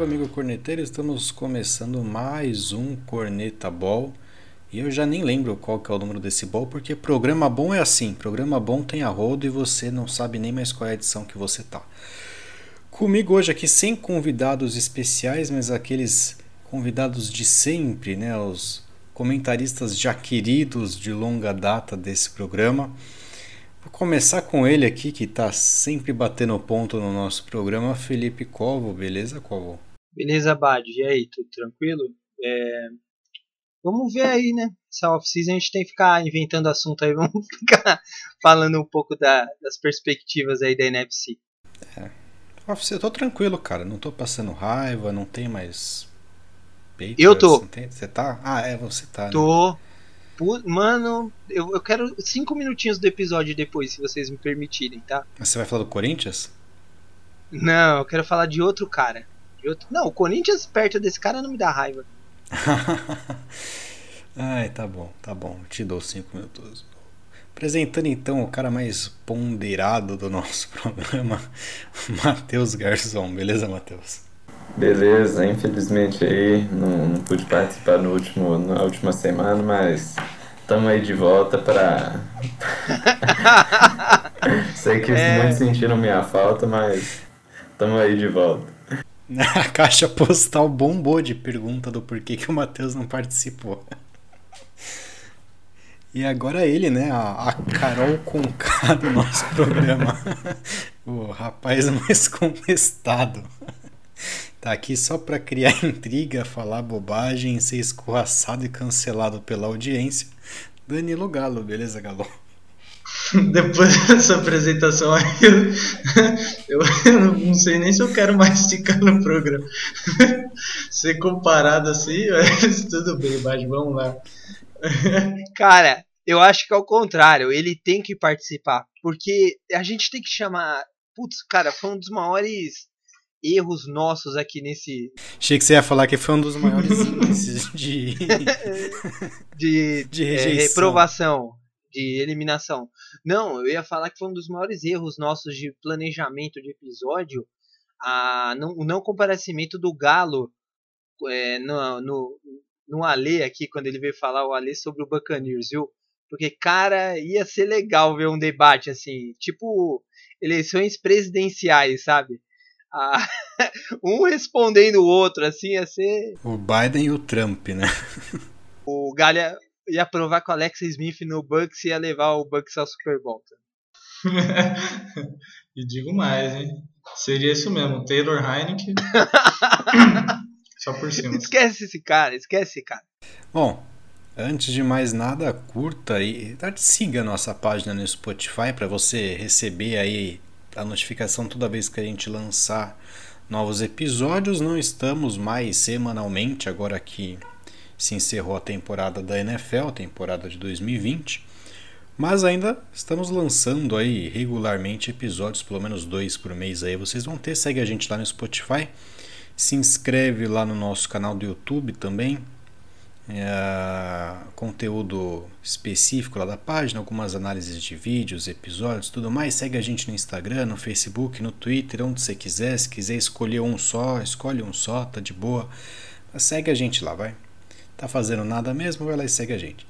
Salve, amigo corneteiro! Estamos começando mais um Corneta Ball. E eu já nem lembro qual que é o número desse ball, porque programa bom é assim: programa bom tem a rodo e você não sabe nem mais qual é a edição que você tá. Comigo hoje aqui, sem convidados especiais, mas aqueles convidados de sempre, né? Os comentaristas já queridos de longa data desse programa. Vou começar com ele aqui, que está sempre batendo ponto no nosso programa, Felipe Covo. Beleza, Covo? Beleza, Bad. E aí, tudo tranquilo? É... Vamos ver aí, né? Essa off-season a gente tem que ficar inventando assunto aí. Vamos ficar falando um pouco da, das perspectivas aí da NFC. É. Eu tô tranquilo, cara. Não tô passando raiva, não tem mais. Patriots, eu tô. Você tá? Ah, é, você tá. Né? Tô. Mano, eu, eu quero cinco minutinhos do episódio depois, se vocês me permitirem, tá? Você vai falar do Corinthians? Não, eu quero falar de outro cara. Outro... Não, o Corinthians perto desse cara não me dá raiva. Ai, tá bom, tá bom. Te dou cinco minutos. Apresentando então o cara mais ponderado do nosso programa, Matheus Garçom. Beleza, Matheus? Beleza, infelizmente aí não, não pude participar no último, na última semana, mas estamos aí de volta para. Sei que é... muitos sentiram minha falta, mas estamos aí de volta. A caixa postal bombou de pergunta do porquê que o Matheus não participou. E agora ele, né? A, Carol Conká do nosso programa. o rapaz mais contestado. Tá aqui só para criar intriga, falar bobagem, ser escorraçado e cancelado pela audiência. Danilo Galo, beleza, Galo? Depois dessa apresentação aí, eu, eu, não sei nem se eu quero mais ficar no programa. Ser comparado assim, mas tudo bem, mas vamos lá. Cara, eu acho que é o contrário, ele tem que participar. Porque a gente tem que chamar. Putz, cara, foi um dos maiores erros nossos aqui nesse. Achei que você ia falar que foi um dos maiores índices de. de, de é, rejeição. É, reprovação, de eliminação. Não, eu ia falar que foi um dos maiores erros nossos de planejamento de episódio. A, não, o não comparecimento do Galo é, no, no, no Alê aqui, quando ele veio falar o Alê sobre o Buccaneers, viu? Porque, cara, ia ser legal ver um debate assim, tipo eleições presidenciais, sabe? Ah, um respondendo o outro, assim, ia ser. O Biden e o Trump, né? o Galha ia provar que o Alex Smith no Bucks ia levar o Bucks ao Super Bowl. e digo mais, hein? Seria isso mesmo, Taylor Heineken. Só por cima. Esquece esse cara, esquece esse cara. Bom, antes de mais nada, curta e siga a nossa página no Spotify para você receber aí a notificação toda vez que a gente lançar novos episódios. Não estamos mais semanalmente, agora que se encerrou a temporada da NFL, temporada de 2020. Mas ainda estamos lançando aí regularmente episódios, pelo menos dois por mês aí. Vocês vão ter, segue a gente lá no Spotify. Se inscreve lá no nosso canal do YouTube também é, conteúdo específico lá da página, algumas análises de vídeos, episódios, tudo mais. Segue a gente no Instagram, no Facebook, no Twitter, onde você quiser. Se quiser escolher um só, escolhe um só, tá de boa. Segue a gente lá, vai. Tá fazendo nada mesmo? Vai lá e segue a gente.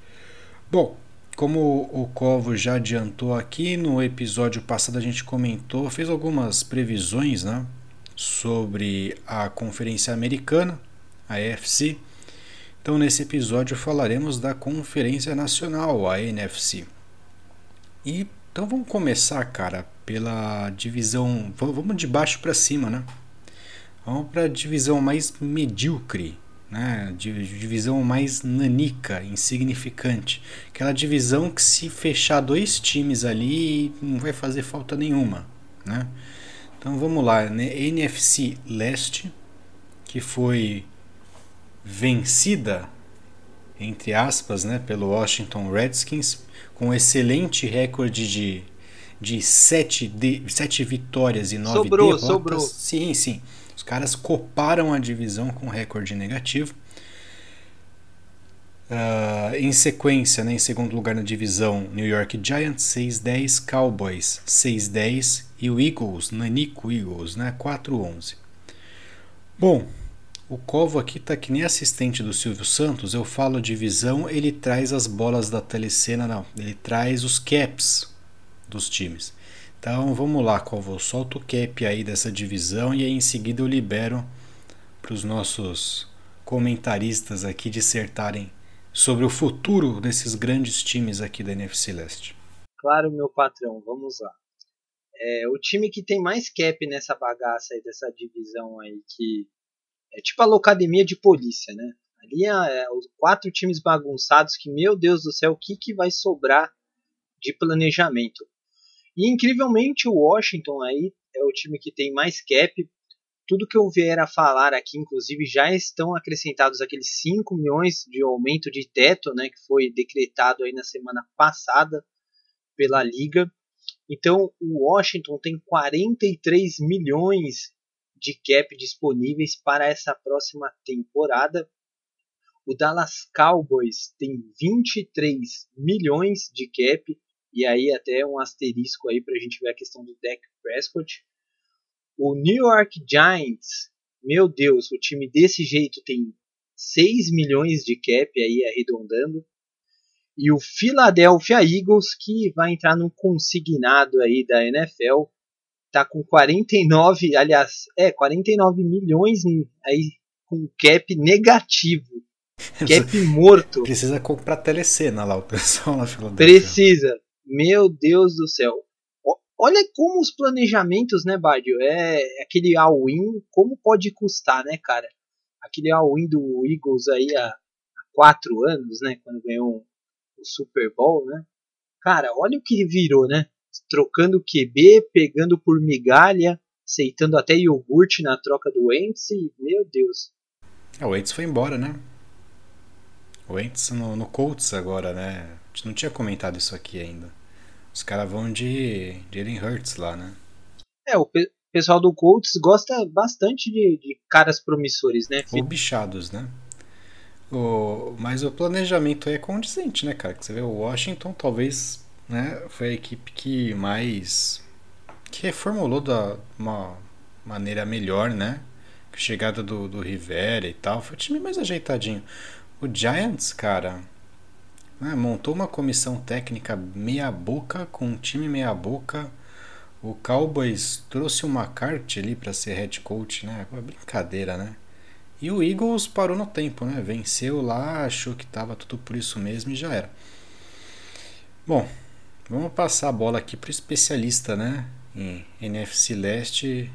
Bom, como o Covo já adiantou aqui, no episódio passado a gente comentou, fez algumas previsões, né? Sobre a Conferência Americana, a EFC então, nesse episódio falaremos da Conferência Nacional, a NFC. E então vamos começar, cara, pela divisão. Vamos de baixo para cima, né? Vamos para a divisão mais medíocre, né? Divisão mais nanica, insignificante. Aquela divisão que se fechar dois times ali não vai fazer falta nenhuma, né? Então vamos lá, né? NFC Leste, que foi vencida, entre aspas, né, pelo Washington Redskins, com um excelente recorde de, de, sete, de sete vitórias e nove sobrou, derrotas. Sobrou. Sim, sim. Os caras coparam a divisão com recorde negativo. Uh, em sequência, né, em segundo lugar na divisão, New York Giants 6-10, Cowboys 6-10 e o Eagles, Nanico Eagles, né, 4-11. Bom, o Covo aqui tá que nem assistente do Silvio Santos. Eu falo divisão, ele traz as bolas da telecena, não. Ele traz os caps dos times. Então vamos lá, Covo. Solta o cap aí dessa divisão e aí em seguida eu libero para os nossos comentaristas aqui dissertarem sobre o futuro desses grandes times aqui da NFC Leste. Claro, meu patrão, vamos lá. É, o time que tem mais cap nessa bagaça aí dessa divisão aí que é tipo a locademia de polícia, né? Ali é, é, os quatro times bagunçados que, meu Deus do céu, o que, que vai sobrar de planejamento? E incrivelmente o Washington aí é o time que tem mais cap. Tudo que eu vier a falar aqui, inclusive, já estão acrescentados aqueles 5 milhões de aumento de teto, né, que foi decretado aí na semana passada pela liga. Então, o Washington tem 43 milhões de cap disponíveis para essa próxima temporada. O Dallas Cowboys tem 23 milhões de cap, e aí até um asterisco aí para a gente ver a questão do Dak Prescott. O New York Giants, meu Deus, o time desse jeito tem 6 milhões de cap aí arredondando. E o Philadelphia Eagles, que vai entrar num consignado aí da NFL, tá com 49, aliás, é, 49 milhões aí com cap negativo. Cap morto. Precisa comprar telecena lá, o pessoal na Filadélfia. Precisa. Meu Deus do céu. Olha como os planejamentos, né, Badio? É aquele all-in, como pode custar, né, cara? Aquele all-in do Eagles aí há, há quatro anos, né, quando ganhou o Super Bowl, né? Cara, olha o que virou, né? trocando QB, pegando por migalha, aceitando até iogurte na troca do Wentz e, meu Deus. É, o Wentz foi embora, né? O Wentz no, no Colts agora, né? A gente não tinha comentado isso aqui ainda. Os caras vão de Jalen Hurts lá, né? É, o pe pessoal do Colts gosta bastante de, de caras promissores, né? Ou bichados, né? O, mas o planejamento é condizente, né, cara? Que você vê o Washington talvez né, foi a equipe que mais que reformulou da uma maneira melhor, né? Chegada do, do Rivera e tal, foi o time mais ajeitadinho. O Giants, cara, né, montou uma comissão técnica meia boca com um time meia boca. O Cowboys trouxe o McCarthy ali para ser head coach, né? Uma brincadeira, né? E o Eagles parou no tempo, né? Venceu lá, achou que tava tudo por isso mesmo e já era. Bom, Vamos passar a bola aqui para o especialista né, em NFC Leste.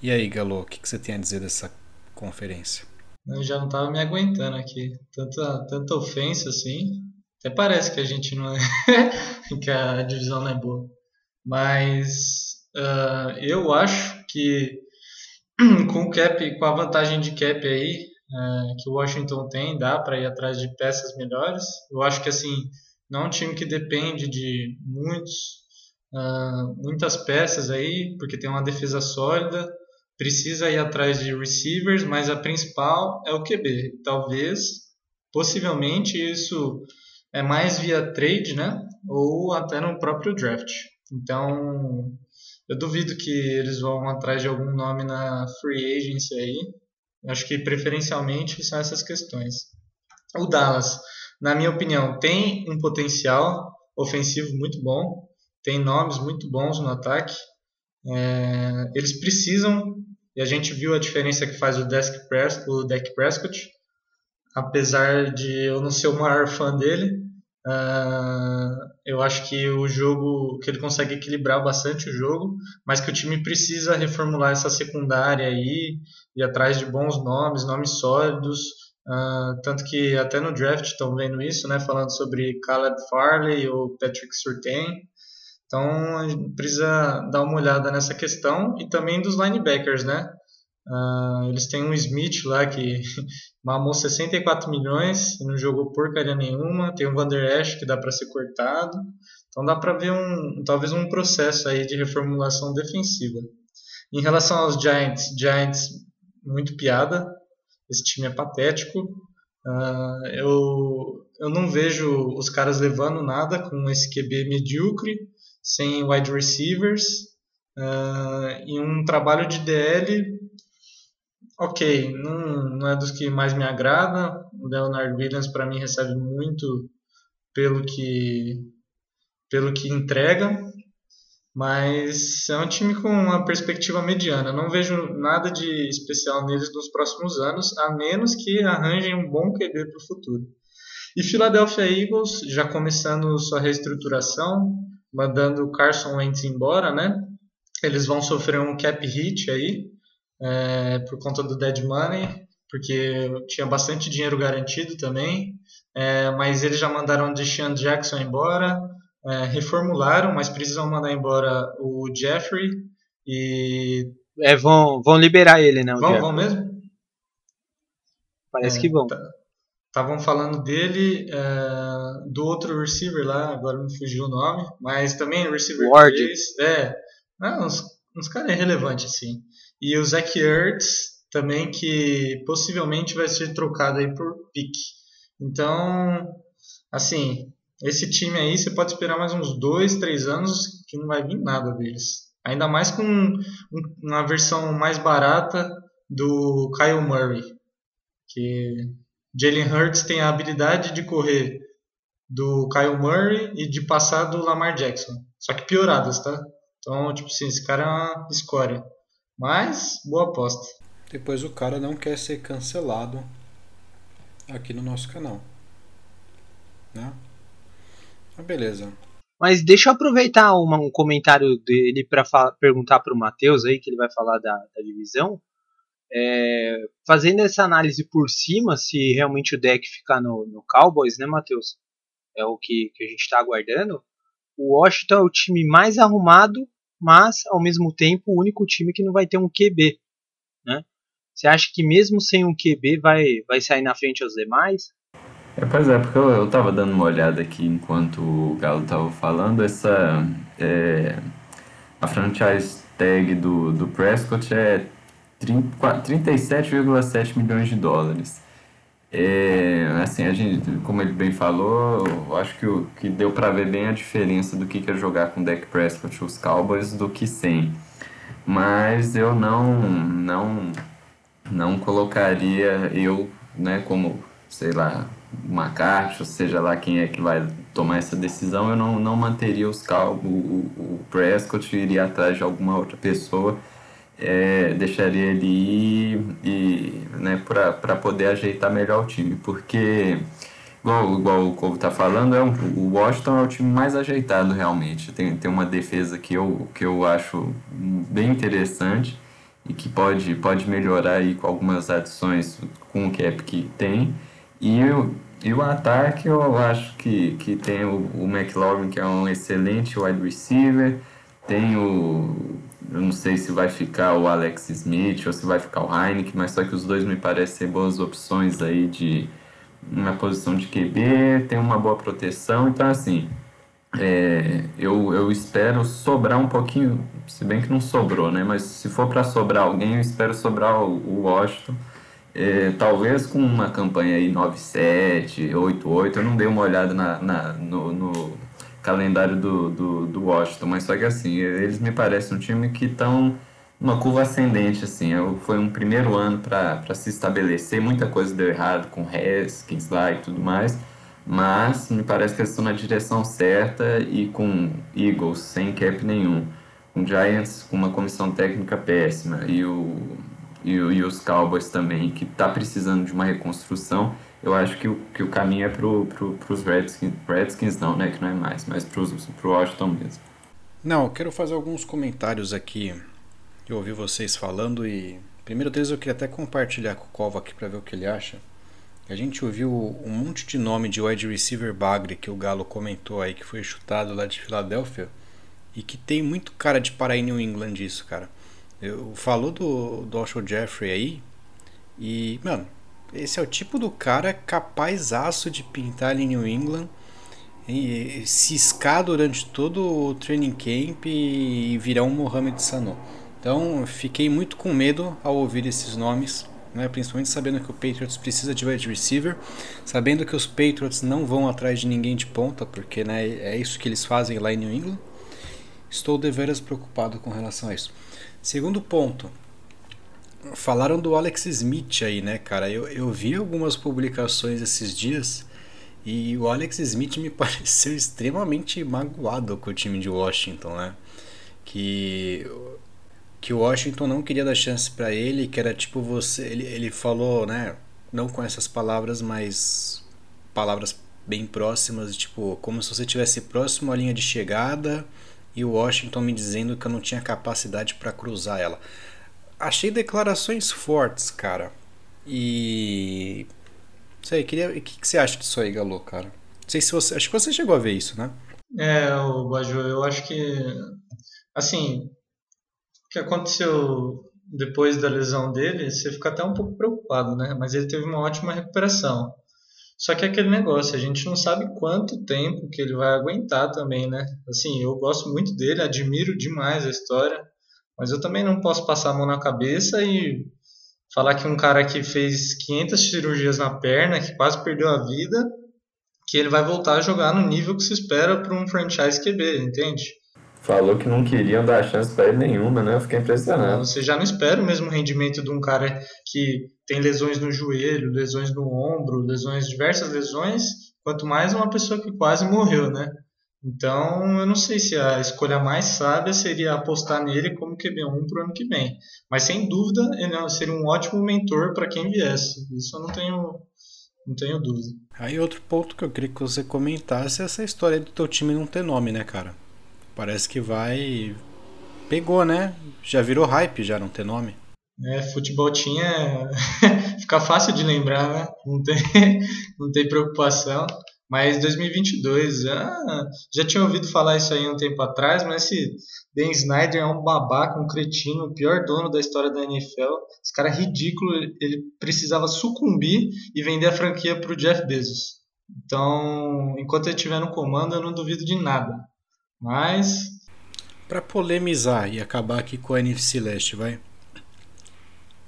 E aí, Galo, o que, que você tem a dizer dessa conferência? Eu já não estava me aguentando aqui. Tanta, tanta ofensa assim. Até parece que a gente não é. que a divisão não é boa. Mas uh, eu acho que com o cap, com a vantagem de cap aí uh, que o Washington tem, dá para ir atrás de peças melhores. Eu acho que assim não é um time que depende de muitos, uh, muitas peças aí, porque tem uma defesa sólida, precisa ir atrás de receivers, mas a principal é o QB. Talvez, possivelmente, isso é mais via trade, né? Ou até no próprio draft. Então, eu duvido que eles vão atrás de algum nome na free agency aí. Acho que preferencialmente são essas questões. O Dallas na minha opinião, tem um potencial ofensivo muito bom, tem nomes muito bons no ataque. É, eles precisam, e a gente viu a diferença que faz o Prescott, o Dak Prescott apesar de eu não ser o maior fã dele, uh, eu acho que o jogo, que ele consegue equilibrar bastante o jogo, mas que o time precisa reformular essa secundária aí, ir atrás de bons nomes, nomes sólidos, Uh, tanto que até no draft estão vendo isso, né? Falando sobre Caleb Farley ou Patrick Surtain. Então precisa dar uma olhada nessa questão e também dos linebackers, né? Uh, eles têm um Smith lá que mamou 64 milhões e não jogou porcaria nenhuma. Tem o Van Der Esch que dá para ser cortado. Então dá para ver um, talvez um processo aí de reformulação defensiva. Em relação aos Giants, Giants muito piada, esse time é patético. Uh, eu, eu não vejo os caras levando nada com esse QB medíocre, sem wide receivers, uh, e um trabalho de DL ok, não, não é dos que mais me agrada. O Leonard Williams para mim recebe muito pelo que pelo que entrega, mas é um time com uma perspectiva mediana. não vejo nada de especial neles nos próximos anos, a menos que arranjem um bom QB para o futuro. E Philadelphia Eagles já começando sua reestruturação, mandando o Carson Wentz embora, né? Eles vão sofrer um cap hit aí é, por conta do dead money, porque tinha bastante dinheiro garantido também. É, mas eles já mandaram o Deshaun Jackson embora, é, reformularam, mas precisam mandar embora o Jeffrey e. É, vão, vão liberar ele, né? Vão, vão mesmo? Parece é, que vão. Estavam tá, falando dele, é, do outro receiver lá, agora me fugiu o nome, mas também receiver Ward. 3, é, ah, uns, uns caras relevantes assim. E o Zach Ertz também, que possivelmente vai ser trocado aí por pick. Então, assim, esse time aí você pode esperar mais uns dois, três anos que não vai vir nada deles. Ainda mais com uma versão mais barata do Kyle Murray, que Jalen Hurts tem a habilidade de correr do Kyle Murray e de passar do Lamar Jackson, só que pioradas, tá? Então, tipo assim, esse cara é uma escória. Mas, boa aposta. Depois o cara não quer ser cancelado aqui no nosso canal. Né? Mas beleza. Mas deixa eu aproveitar uma, um comentário dele para perguntar para o Matheus aí, que ele vai falar da, da divisão. É, fazendo essa análise por cima, se realmente o deck ficar no, no Cowboys, né, Matheus? É o que, que a gente está aguardando. O Washington é o time mais arrumado, mas ao mesmo tempo o único time que não vai ter um QB. Né? Você acha que mesmo sem um QB vai, vai sair na frente aos demais? É, pois é, porque eu, eu tava dando uma olhada aqui enquanto o Galo tava falando, essa. É, a franchise tag do, do Prescott é 37,7 milhões de dólares. É, assim, a gente, como ele bem falou, eu acho que, o, que deu para ver bem a diferença do que é jogar com Dak Prescott os Cowboys do que sem. Mas eu não, não, não colocaria eu, né, como, sei lá, uma caixa, seja lá quem é que vai tomar essa decisão, eu não, não manteria os Cowboys, o, o Prescott iria atrás de alguma outra pessoa é, deixaria ele ir e, né, para poder ajeitar melhor o time, porque igual, igual o Covo tá falando, é um, o Washington é o time mais ajeitado realmente. Tem, tem uma defesa que eu, que eu acho bem interessante e que pode, pode melhorar aí com algumas adições com o cap que tem. E, e o ataque eu acho que, que tem o, o McLaurin, que é um excelente wide receiver, tem o eu não sei se vai ficar o Alex Smith ou se vai ficar o Heineken, mas só que os dois me parecem ser boas opções aí de uma posição de QB, tem uma boa proteção, então assim, é, eu, eu espero sobrar um pouquinho, se bem que não sobrou, né? Mas se for para sobrar alguém, eu espero sobrar o, o Washington. É, talvez com uma campanha aí 9-7, 8-8, eu não dei uma olhada na, na no, no calendário do, do, do Washington, mas só que assim, eles me parecem um time que estão uma curva ascendente, assim, foi um primeiro ano para se estabelecer, muita coisa deu errado com Haskins lá e tudo mais, mas me parece que eles estão na direção certa e com Eagles sem cap nenhum, com Giants com uma comissão técnica péssima e, o, e, e os Cowboys também, que está precisando de uma reconstrução, eu acho que o, que o caminho é pro, pro, pros Redskins, Redskins não, né, que não é mais, mas pros, pro Washington mesmo. Não, eu quero fazer alguns comentários aqui. Eu ouvi vocês falando e primeiro deles eu queria até compartilhar com o Cova aqui para ver o que ele acha. A gente ouviu um monte de nome de wide receiver bagre que o Galo comentou aí que foi chutado lá de Filadélfia e que tem muito cara de parar em New England isso, cara. Eu falou do do Alshon Jeffrey aí e, mano, esse é o tipo do cara capaz aço de pintar ali em New England e ciscar durante todo o training camp e virar um Mohamed Sanu. Então fiquei muito com medo ao ouvir esses nomes, né? principalmente sabendo que o Patriots precisa de wide receiver, sabendo que os Patriots não vão atrás de ninguém de ponta, porque né, é isso que eles fazem lá em New England. Estou deveras preocupado com relação a isso. Segundo ponto, Falaram do Alex Smith aí, né, cara? Eu, eu vi algumas publicações esses dias e o Alex Smith me pareceu extremamente magoado com o time de Washington, né? Que que o Washington não queria dar chance para ele, que era tipo você, ele, ele falou, né, não com essas palavras, mas palavras bem próximas, tipo, como se você tivesse próximo à linha de chegada e o Washington me dizendo que eu não tinha capacidade para cruzar ela. Achei declarações fortes, cara. E sei, queria, o que, que você acha disso aí, Galo, cara? Não sei se você, acho que você chegou a ver isso, né? É, o Baju, eu acho que assim, o que aconteceu depois da lesão dele, você fica até um pouco preocupado, né? Mas ele teve uma ótima recuperação. Só que é aquele negócio, a gente não sabe quanto tempo que ele vai aguentar também, né? Assim, eu gosto muito dele, admiro demais a história, mas eu também não posso passar a mão na cabeça e falar que um cara que fez 500 cirurgias na perna, que quase perdeu a vida, que ele vai voltar a jogar no nível que se espera para um franchise QB, entende? Falou que não queriam dar chance para ele nenhuma, né? Eu fiquei impressionado. Você já não espera o mesmo rendimento de um cara que tem lesões no joelho, lesões no ombro, lesões, diversas lesões, quanto mais uma pessoa que quase morreu, né? Então, eu não sei se a escolha mais sábia seria apostar nele como QB1 para o ano que vem. Mas, sem dúvida, ele é, seria um ótimo mentor para quem viesse. Isso eu não tenho, não tenho dúvida. Aí, outro ponto que eu queria que você comentasse é essa história do teu time não ter nome, né, cara? Parece que vai. Pegou, né? Já virou hype, já não ter nome. É, futebol tinha. Fica fácil de lembrar, né? Não tem, não tem preocupação. Mas 2022, já, já tinha ouvido falar isso aí um tempo atrás, mas esse Dan Snyder é um babaca, um cretino, o pior dono da história da NFL. Esse cara é ridículo, ele precisava sucumbir e vender a franquia para o Jeff Bezos. Então, enquanto ele estiver no comando, eu não duvido de nada. Mas. Para polemizar e acabar aqui com a NFC Leste, vai.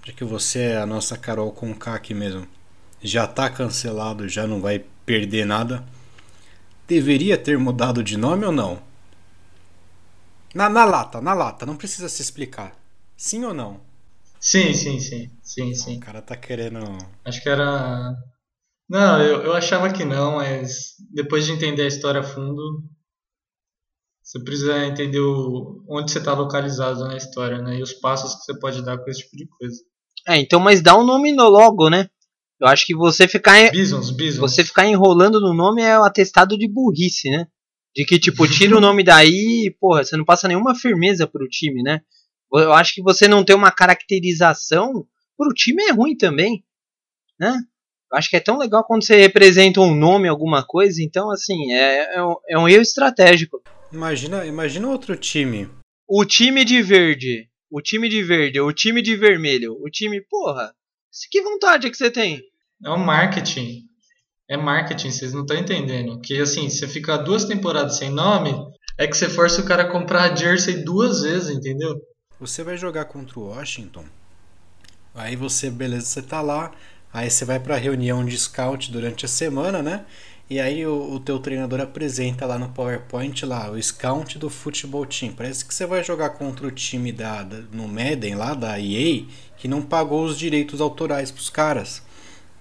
Já que você é a nossa Carol com K aqui mesmo. Já tá cancelado, já não vai perder nada. Deveria ter mudado de nome ou não? Na, na lata, na lata, não precisa se explicar. Sim ou não? Sim, sim, sim. Sim, sim. O cara tá querendo. Acho que era. Não, eu, eu achava que não, mas depois de entender a história a fundo, você precisa entender o, onde você está localizado na história, né? E os passos que você pode dar com esse tipo de coisa. É, então, mas dá um nome no logo, né? Eu acho que você ficar Bisons, Bisons. você ficar enrolando no nome é o um atestado de burrice, né? De que tipo, tira o nome daí, e, porra, você não passa nenhuma firmeza pro time, né? Eu acho que você não ter uma caracterização pro time é ruim também, né? Eu acho que é tão legal quando você representa um nome, alguma coisa, então assim, é, é, um, é um erro estratégico. Imagina, imagina outro time. O time de verde. O time de verde. O time de vermelho. O time. Porra. Que vontade que você tem? É um marketing. É marketing, vocês não estão entendendo. Que assim, você fica duas temporadas sem nome, é que você força o cara a comprar a jersey duas vezes, entendeu? Você vai jogar contra o Washington. Aí você, beleza, você tá lá. Aí você vai pra reunião de scout durante a semana, né? E aí o, o teu treinador apresenta lá no PowerPoint lá o scout do futebol team. Parece que você vai jogar contra o time da, da no Madden lá da EA que não pagou os direitos autorais pros caras.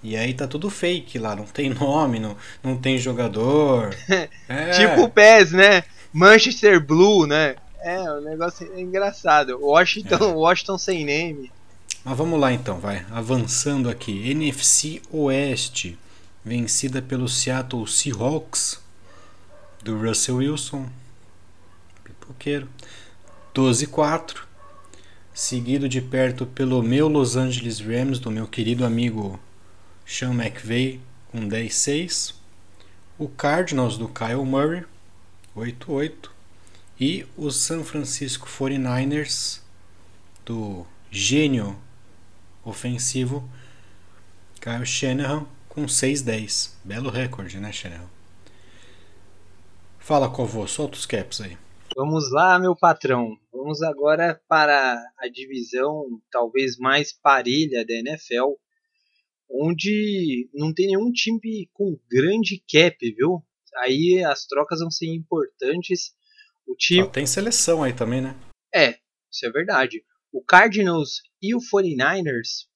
E aí tá tudo fake lá, não tem nome, não, não tem jogador. é. Tipo o PES, né? Manchester Blue, né? É, o negócio é engraçado. Washington, é. Washington sem name. Mas vamos lá então, vai. Avançando aqui. NFC Oeste vencida pelo Seattle Seahawks do Russell Wilson, pipoqueiro, 12-4, seguido de perto pelo meu Los Angeles Rams do meu querido amigo Sean McVay com 10-6, o Cardinals do Kyle Murray 8-8 e o San Francisco 49ers do gênio ofensivo Kyle Shanahan com 6-10. Belo recorde, né, Chanel? Fala, Covô, solta os caps aí. Vamos lá, meu patrão. Vamos agora para a divisão talvez mais parelha da NFL, onde não tem nenhum time com grande cap, viu? Aí as trocas vão ser importantes. O time tem seleção aí também, né? É, isso é verdade. O Cardinals e o 49ers,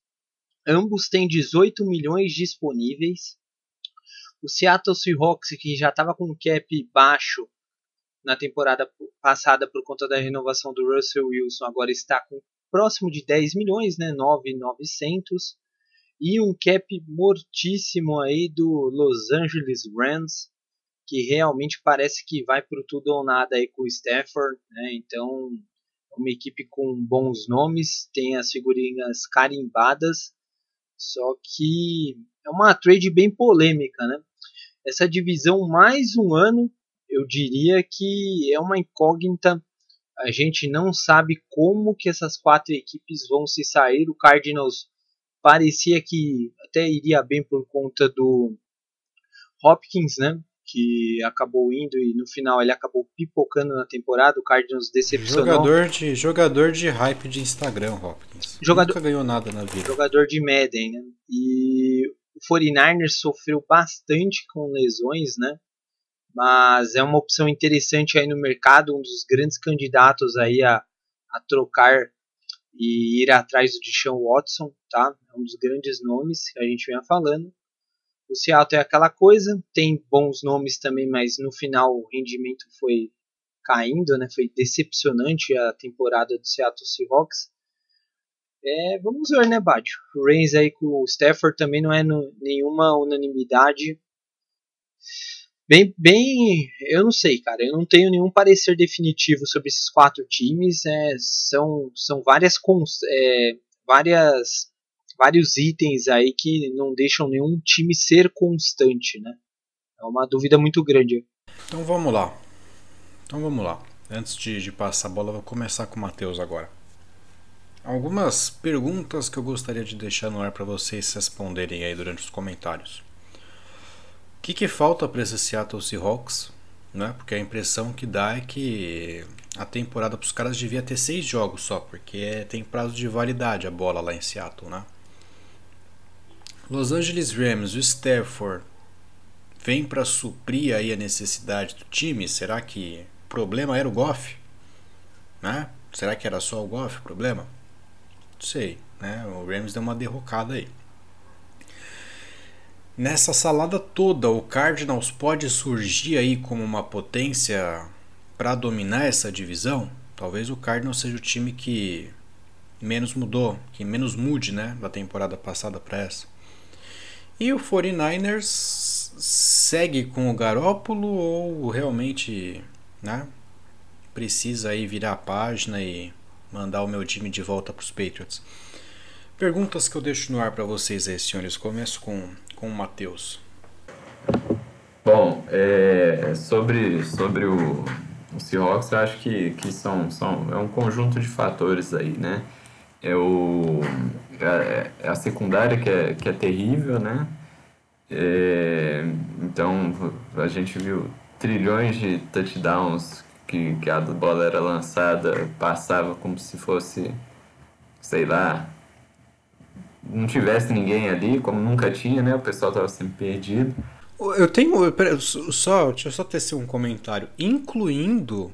ambos têm 18 milhões disponíveis. O Seattle Seahawks, que já estava com um cap baixo na temporada passada por conta da renovação do Russell Wilson, agora está com próximo de 10 milhões, né, 9,900 e um cap mortíssimo aí do Los Angeles Rams, que realmente parece que vai por tudo ou nada aí com o Stafford, né? Então, uma equipe com bons nomes, tem as figurinhas carimbadas, só que é uma trade bem polêmica, né? Essa divisão mais um ano, eu diria que é uma incógnita. A gente não sabe como que essas quatro equipes vão se sair. O Cardinals parecia que até iria bem por conta do Hopkins, né? Que acabou indo e no final ele acabou pipocando na temporada. O Cardinals decepcionou. Jogador de, jogador de hype de Instagram, Hopkins. Jogador, Nunca ganhou nada na vida. Jogador de Madden, né? E o 49ers sofreu bastante com lesões, né? Mas é uma opção interessante aí no mercado, um dos grandes candidatos aí a, a trocar e ir atrás do Deshaun Watson, tá? É um dos grandes nomes que a gente vem falando. O Seattle é aquela coisa, tem bons nomes também, mas no final o rendimento foi caindo, né? Foi decepcionante a temporada do Seattle Seahawks. É, vamos ver, né, Badio? O Reigns aí com o Stafford também não é no, nenhuma unanimidade. Bem, bem, eu não sei, cara. Eu não tenho nenhum parecer definitivo sobre esses quatro times. É, são, são várias, é, várias, vários itens aí que não deixam nenhum time ser constante, né? É uma dúvida muito grande. Então vamos lá. Então vamos lá. Antes de, de passar a bola, vou começar com o Matheus agora. Algumas perguntas que eu gostaria de deixar no ar para vocês responderem aí durante os comentários que, que falta para esse Seattle Seahawks? Né? Porque a impressão que dá é que a temporada para os caras devia ter seis jogos só, porque tem prazo de validade a bola lá em Seattle. Né? Los Angeles Rams, o Stafford, vem para suprir aí a necessidade do time? Será que o problema era o Goff? Né? Será que era só o Goff o problema? Não sei. Né? O Rams deu uma derrocada aí. Nessa salada toda, o Cardinals pode surgir aí como uma potência para dominar essa divisão? Talvez o Cardinals seja o time que menos mudou, que menos mude, né, da temporada passada para essa. E o 49ers segue com o Garópolo ou realmente, né, precisa aí virar a página e mandar o meu time de volta para os Patriots? Perguntas que eu deixo no ar para vocês aí, senhores. Começo com com o Matheus? Bom, é, sobre, sobre o, o Seahawks, eu acho que, que são, são, é um conjunto de fatores aí, né? É, o, é, é a secundária que é, que é terrível, né? É, então, a gente viu trilhões de touchdowns que, que a bola era lançada, passava como se fosse, sei lá, não tivesse ninguém ali, como nunca tinha, né? O pessoal estava sempre perdido. Eu tenho. Só, deixa eu só tecer um comentário. Incluindo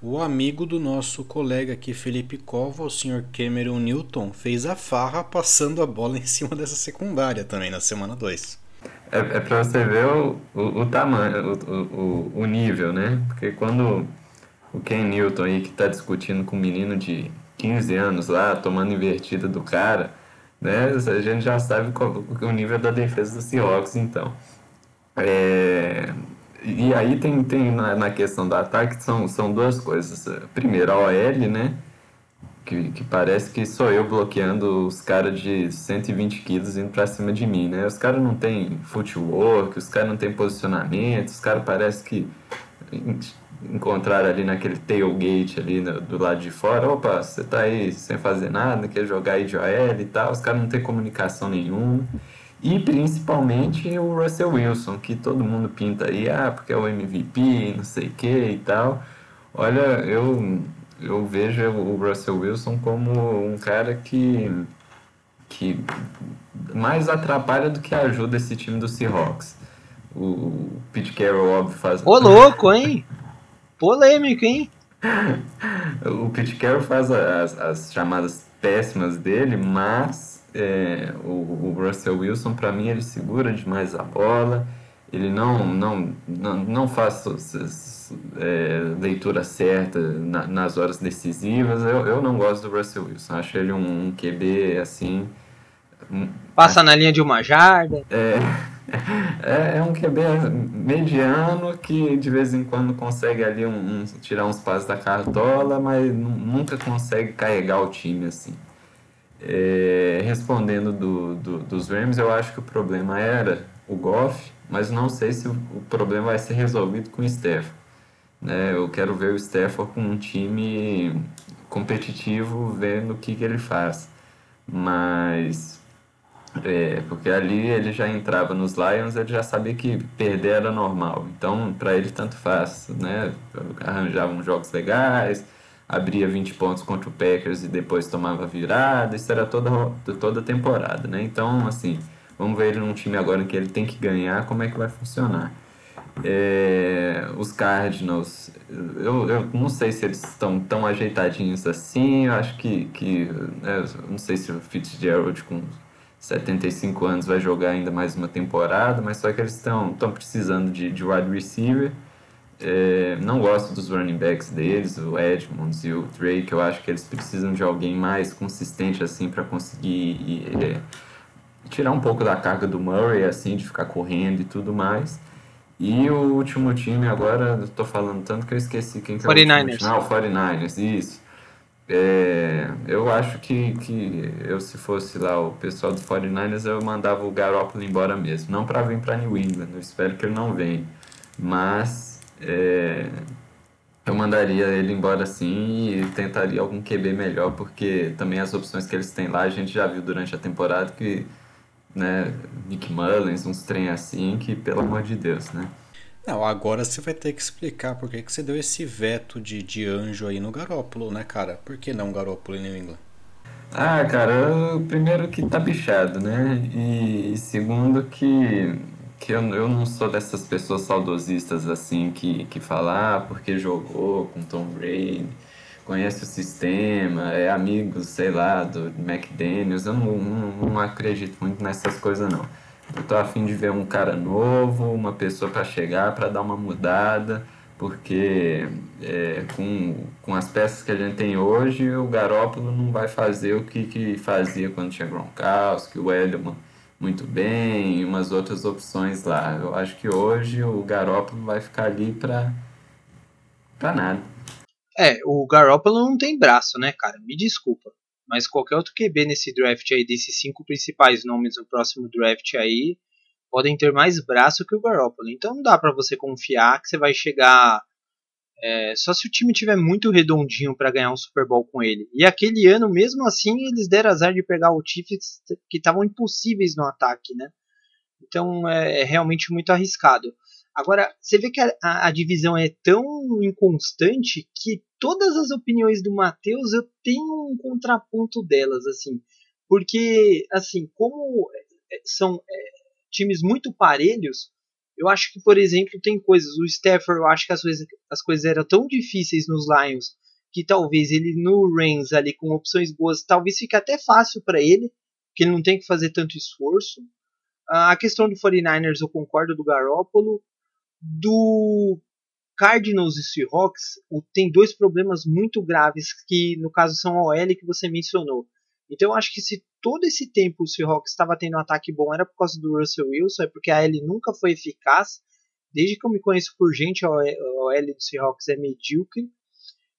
o amigo do nosso colega aqui, Felipe Cova, o senhor Cameron Newton, fez a farra passando a bola em cima dessa secundária também na semana 2. É, é para você ver o, o, o tamanho, o, o, o nível, né? Porque quando o Ken Newton aí que está discutindo com um menino de 15 anos lá, tomando invertida do cara, né? A gente já sabe qual, o nível da defesa do Seahawks, então. É, e aí tem, tem na, na, questão do ataque são, são duas coisas. Primeiro, a OL, né? Que, que parece que sou eu bloqueando os caras de 120 quilos indo pra cima de mim, né? Os caras não tem footwork, os caras não tem posicionamento, os caras parece que encontraram ali naquele tailgate ali no, do lado de fora, opa, você tá aí sem fazer nada, quer jogar aí de OL e tal, os caras não tem comunicação nenhuma. E principalmente o Russell Wilson, que todo mundo pinta aí, ah, porque é o MVP, não sei o que e tal. Olha, eu, eu vejo o Russell Wilson como um cara que, que mais atrapalha do que ajuda esse time do Seahawks. O Pete Carroll, óbvio, faz. Ô, louco, hein? Polêmico, hein? o Pete Carroll faz as, as chamadas péssimas dele, mas é, o, o Russell Wilson, para mim, ele segura demais a bola, ele não, não, não, não faz é, leitura certa na, nas horas decisivas. Eu, eu não gosto do Russell Wilson, acho ele um, um QB assim. Passa na linha de uma jarda. É, é, é um QB mediano que de vez em quando consegue ali um, um tirar uns passos da cartola, mas nunca consegue carregar o time assim. É, respondendo do, do, dos Rams, eu acho que o problema era o Goff, mas não sei se o, problema vai ser resolvido com o Stafford. Né? Eu quero ver o Stafford com um time competitivo, vendo o que, que ele faz. Mas, é, porque ali ele já entrava nos Lions, ele já sabia que perder era normal. Então, para ele, tanto faz. Né? Arranjava uns jogos legais, abria 20 pontos contra o Packers e depois tomava virada. Isso era toda, toda temporada. Né? Então, assim, vamos ver ele num time agora que ele tem que ganhar, como é que vai funcionar. É, os Cardinals, eu, eu não sei se eles estão tão ajeitadinhos assim. Eu acho que, que né, não sei se o Fitzgerald com 75 anos vai jogar ainda mais uma temporada, mas só que eles estão precisando de, de wide receiver. É, não gosto dos running backs deles, o Edmonds e o Drake. Eu acho que eles precisam de alguém mais consistente assim para conseguir é, tirar um pouco da carga do Murray, assim, de ficar correndo e tudo mais. E o último time agora, eu tô falando tanto que eu esqueci quem que é o 49ers. último Ah, o 49ers, isso. É, eu acho que, que eu, se fosse lá o pessoal do 49ers, eu mandava o Garoppolo embora mesmo. Não para vir para New England, eu espero que ele não venha. Mas é, eu mandaria ele embora sim e tentaria algum QB melhor, porque também as opções que eles têm lá a gente já viu durante a temporada que né, Nick Mullins, uns trem assim, que pelo amor de Deus, né? Não, agora você vai ter que explicar por que, que você deu esse veto de, de anjo aí no Garópolo, né, cara? Por que não Garópolo em New England? Ah, cara, primeiro que tá bichado, né? E, e segundo que, que eu, eu não sou dessas pessoas saudosistas assim que, que falam, ah, porque jogou com Tom Brady conhece o sistema, é amigo, sei lá, do McDaniels. Eu não, não, não acredito muito nessas coisas, não. Eu tô afim de ver um cara novo, uma pessoa para chegar, para dar uma mudada, porque é, com, com as peças que a gente tem hoje, o Garópolo não vai fazer o que, que fazia quando tinha Gronkowski, o Edelman muito bem, e umas outras opções lá. Eu acho que hoje o Garópolo vai ficar ali para para nada. É, o Garoppolo não tem braço, né, cara? Me desculpa. Mas qualquer outro QB nesse draft aí, desses cinco principais nomes no próximo draft aí, podem ter mais braço que o Garoppolo. Então não dá para você confiar que você vai chegar. É, só se o time tiver muito redondinho para ganhar um Super Bowl com ele. E aquele ano, mesmo assim, eles deram azar de pegar o Chiefs que estavam impossíveis no ataque, né? Então é, é realmente muito arriscado. Agora, você vê que a, a, divisão é tão inconstante que todas as opiniões do Matheus eu tenho um contraponto delas, assim. Porque, assim, como é, são é, times muito parelhos, eu acho que, por exemplo, tem coisas. O Stafford, eu acho que as coisas, as coisas eram tão difíceis nos Lions que talvez ele no Reigns ali com opções boas, talvez fique até fácil para ele, que ele não tem que fazer tanto esforço. A questão do 49ers eu concordo do Garópolo do Cardinals e Seahawks tem dois problemas muito graves que no caso são a OL que você mencionou. Então eu acho que se todo esse tempo o Seahawks estava tendo um ataque bom era por causa do Russell Wilson, é porque a OL nunca foi eficaz. Desde que eu me conheço por gente, a OL do Seahawks é medíocre.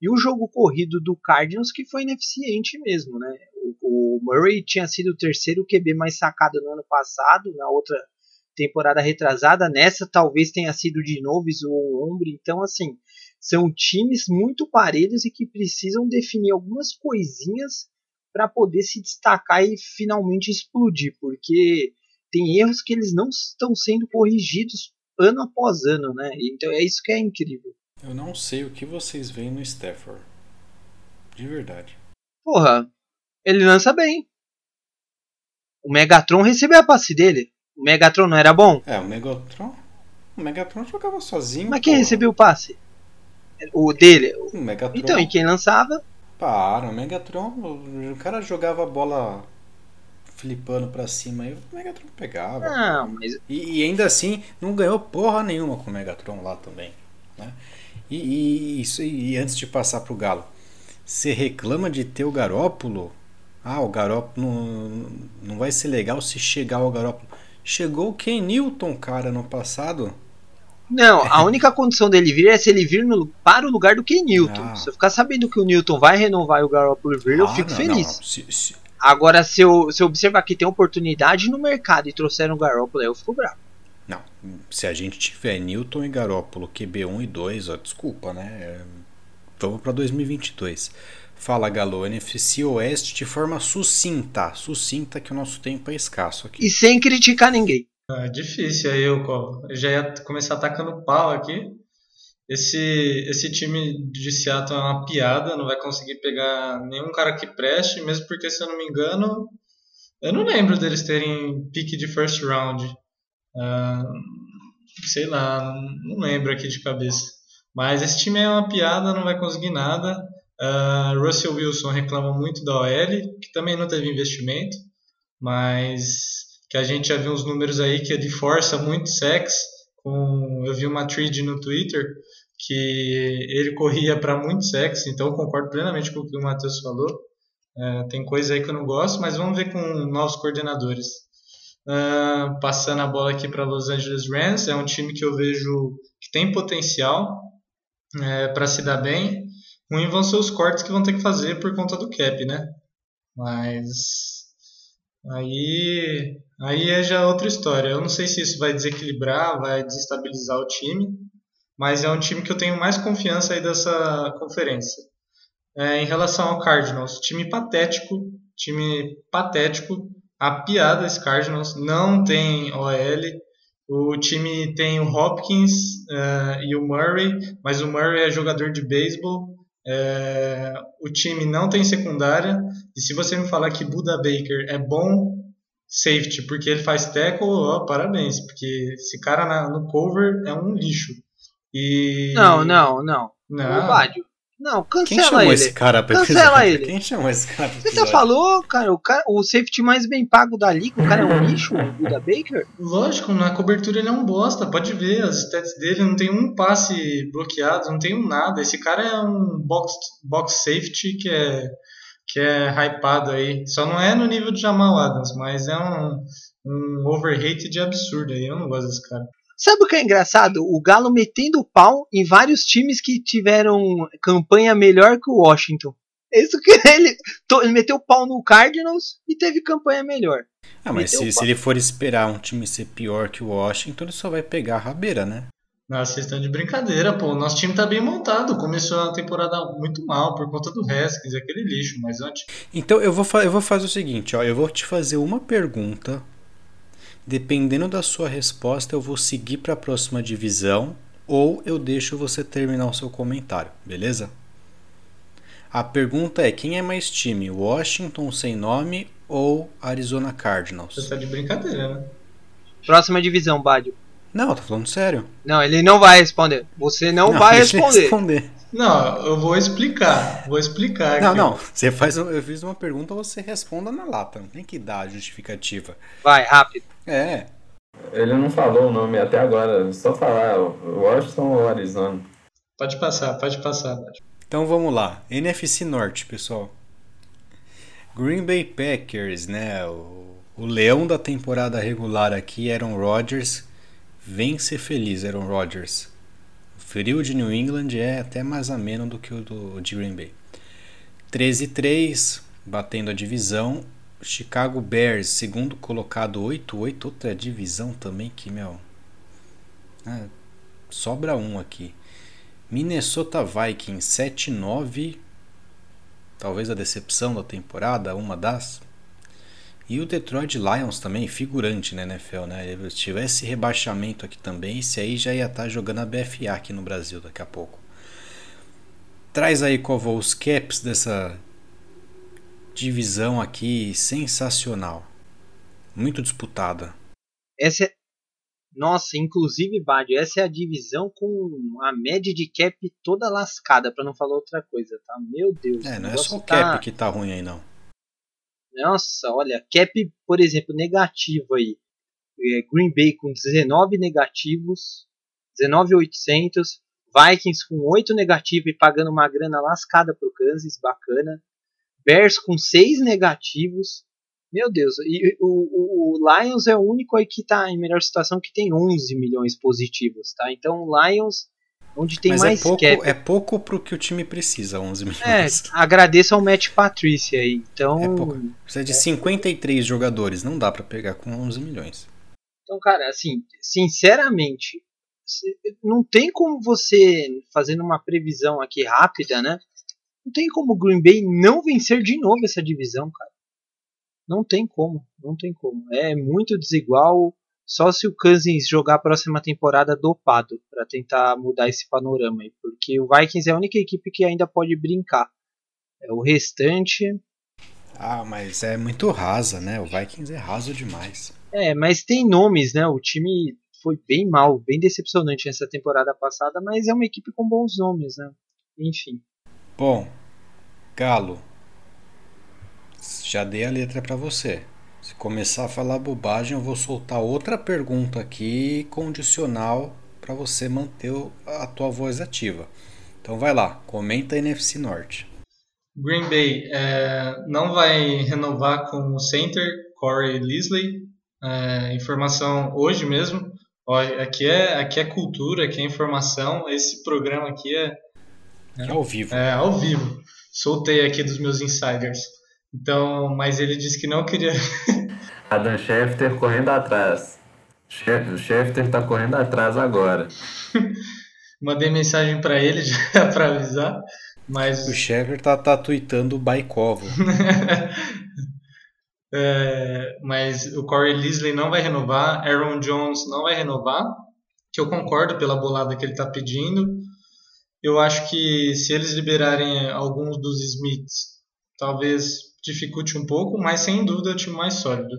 E o jogo corrido do Cardinals que foi ineficiente mesmo, né? O, o Murray tinha sido o terceiro QB mais sacado no ano passado, na outra temporada retrasada, nessa talvez tenha sido de novo o ombro. Então, assim, são times muito parelhos e que precisam definir algumas coisinhas para poder se destacar e finalmente explodir, porque tem erros que eles não estão sendo corrigidos ano após ano, né? Então é isso que é incrível. Eu não sei o que vocês veem no Stafford. De verdade. Porra, ele lança bem. O Megatron recebeu a passe dele. O Megatron não era bom? É, o Megatron. O Megatron jogava sozinho. Mas quem recebeu o passe? O dele. O Megatron. Então, e quem lançava? Para, o Megatron, o cara jogava a bola flipando pra cima e o Megatron pegava. Não, mas. E, e, ainda assim, não ganhou porra nenhuma com o Megatron lá também. Né? E, e, isso, e antes de passar pro Galo, você reclama de ter o Garópolo? Ah, o Garópolo não, não vai ser legal se chegar o Garópolo. Chegou o Ken Newton, cara, no passado. Não, a única condição dele vir é se ele vir no, para o lugar do Ken Newton. Ah. Se eu ficar sabendo que o Newton vai renovar e o Garoppolo vir, ah, eu fico não, feliz. Não. Se, se... Agora, se eu, se eu observar que tem oportunidade no mercado e trouxeram o Garoppolo, eu fico bravo. Não, se a gente tiver Newton e Garoppolo QB1 e 2, ó, desculpa, né? É, vamos para 2022. Fala, Galo, NFC Oeste de forma sucinta. Sucinta que o nosso tempo é escasso aqui. E sem criticar ninguém. É difícil aí, eu, eu já ia começar atacando pau aqui. Esse, esse time de Seattle é uma piada, não vai conseguir pegar nenhum cara que preste, mesmo porque, se eu não me engano, eu não lembro deles terem pique de first round. Uh, sei lá, não, não lembro aqui de cabeça. Mas esse time é uma piada, não vai conseguir nada. Uh, Russell Wilson reclama muito da OL, que também não teve investimento, mas que a gente já viu uns números aí que ele força muito sex. Com, eu vi uma thread no Twitter que ele corria para muito sexo, então concordo plenamente com o que o Matheus falou. É, tem coisa aí que eu não gosto, mas vamos ver com novos coordenadores. Uh, passando a bola aqui para Los Angeles Rams, é um time que eu vejo que tem potencial é, para se dar bem. Ruim vão ser os cortes que vão ter que fazer por conta do cap, né? Mas Aí, aí é já outra história. Eu não sei se isso vai desequilibrar, vai desestabilizar o time, mas é um time que eu tenho mais confiança aí dessa conferência. É, em relação ao Cardinals, time patético, time patético, a piada esse Cardinals, não tem OL, o time tem o Hopkins uh, e o Murray, mas o Murray é jogador de beisebol, é, o time não tem secundária. E se você me falar que Buda Baker é bom safety porque ele faz tackle, ó, parabéns, porque esse cara na, no cover é um lixo. E... Não, não, não. Não. Não, cancela Quem chamou ele. esse cara pra Cancela ele. Quem chamou esse cara pra Você já falou, cara, o, cara, o safety mais bem pago da liga, o cara é um lixo, o Buda Baker? Lógico, na cobertura ele é um bosta, pode ver, as stats dele não tem um passe bloqueado, não tem um nada. Esse cara é um box, box safety que é, que é hypado aí. Só não é no nível de Jamal Adams, mas é um, um overrated absurdo aí. Eu não gosto desse cara. Sabe o que é engraçado? O Galo metendo o pau em vários times que tiveram campanha melhor que o Washington. É isso que ele, ele meteu o pau no Cardinals e teve campanha melhor. Ah, mas se, se, ele for esperar um time ser pior que o Washington, ele só vai pegar a rabeira, né? Nossa, vocês estão de brincadeira, pô. Nosso time tá bem montado. Começou a temporada muito mal por conta do Haskins, aquele lixo, mas antes. Então eu vou, eu vou fazer o seguinte, ó. Eu vou te fazer uma pergunta Dependendo da sua resposta, eu vou seguir para a próxima divisão ou eu deixo você terminar o seu comentário, beleza? A pergunta é: quem é mais time, Washington sem nome ou Arizona Cardinals? Você tá de brincadeira, né? Próxima divisão, Bádio. Não, tô falando sério. Não, ele não vai responder. Você não, não vai responder. responder. Não, eu vou explicar. Vou explicar. Não, aqui. não. Você faz, eu fiz uma pergunta, você responda na lata. Não tem que dar a justificativa. Vai, rápido. É. Ele não falou o nome até agora. Só falar Washington ou Arizona. Pode passar, pode passar. Então vamos lá. NFC Norte, pessoal. Green Bay Packers, né? O, o leão da temporada regular aqui, Aaron Rodgers. Vem ser feliz, Aaron Rodgers frio de New England é até mais ameno do que o do, de Green Bay. 13-3, batendo a divisão. Chicago Bears, segundo colocado 8-8, outra divisão também que, meu. Ah, sobra um aqui. Minnesota Vikings 7-9, talvez a decepção da temporada, uma das. E o Detroit Lions também, figurante na NFL, né? Se tivesse rebaixamento aqui também, esse aí já ia estar tá jogando a BFA aqui no Brasil daqui a pouco. Traz aí, Covo, os caps dessa divisão aqui sensacional. Muito disputada. Essa é, Nossa, inclusive, Bad, essa é a divisão com a média de cap toda lascada, para não falar outra coisa, tá? Meu Deus. É, não é só o cap tá... que tá ruim aí, não. Nossa, olha, cap, por exemplo, negativo aí. É, Green Bay com 19 negativos, 19,800. Vikings com 8 negativos e pagando uma grana lascada pro Kansas, bacana. Bears com 6 negativos. Meu Deus, e o, o, o, Lions é o único aí que está em melhor situação que tem 11 milhões positivos, tá? Então o Lions, onde tem Mas é mais é pouco, cap... é pouco pro que o time precisa, 11 milhões. É, agradeço ao Matt Patrícia aí, então... É pouco. Precisa de 53 jogadores, não dá para pegar com 11 milhões. Então, cara, assim, sinceramente, não tem como você, fazendo uma previsão aqui rápida, né? Não tem como o Green Bay não vencer de novo essa divisão, cara. Não tem como, não tem como. É muito desigual. Só se o Cousins jogar a próxima temporada dopado para tentar mudar esse panorama aí, porque o Vikings é a única equipe que ainda pode brincar. É o restante. Ah, mas é muito rasa, né? O Vikings é raso demais. É, mas tem nomes, né? O time foi bem mal, bem decepcionante nessa temporada passada, mas é uma equipe com bons nomes, né? Enfim. Bom, Galo, já dei a letra para você. Se começar a falar bobagem, eu vou soltar outra pergunta aqui condicional para você manter a tua voz ativa. Então vai lá, comenta NFC Norte. Green Bay é, não vai renovar com o center Corey Leslie. É, informação hoje mesmo. aqui é aqui é cultura, aqui é informação. Esse programa aqui é, é ao vivo. É ao vivo. Soltei aqui dos meus insiders. Então, mas ele disse que não queria. Adam Schefter correndo atrás. O Schefter tá correndo atrás agora. Mandei mensagem para ele já para avisar, mas o Schefter tá, tá tweetando o Baikovo. é, mas o Corey Leslie não vai renovar, Aaron Jones não vai renovar, que eu concordo pela bolada que ele tá pedindo. Eu acho que se eles liberarem alguns dos Smiths, talvez dificulte um pouco, mas sem dúvida é o time mais sólido.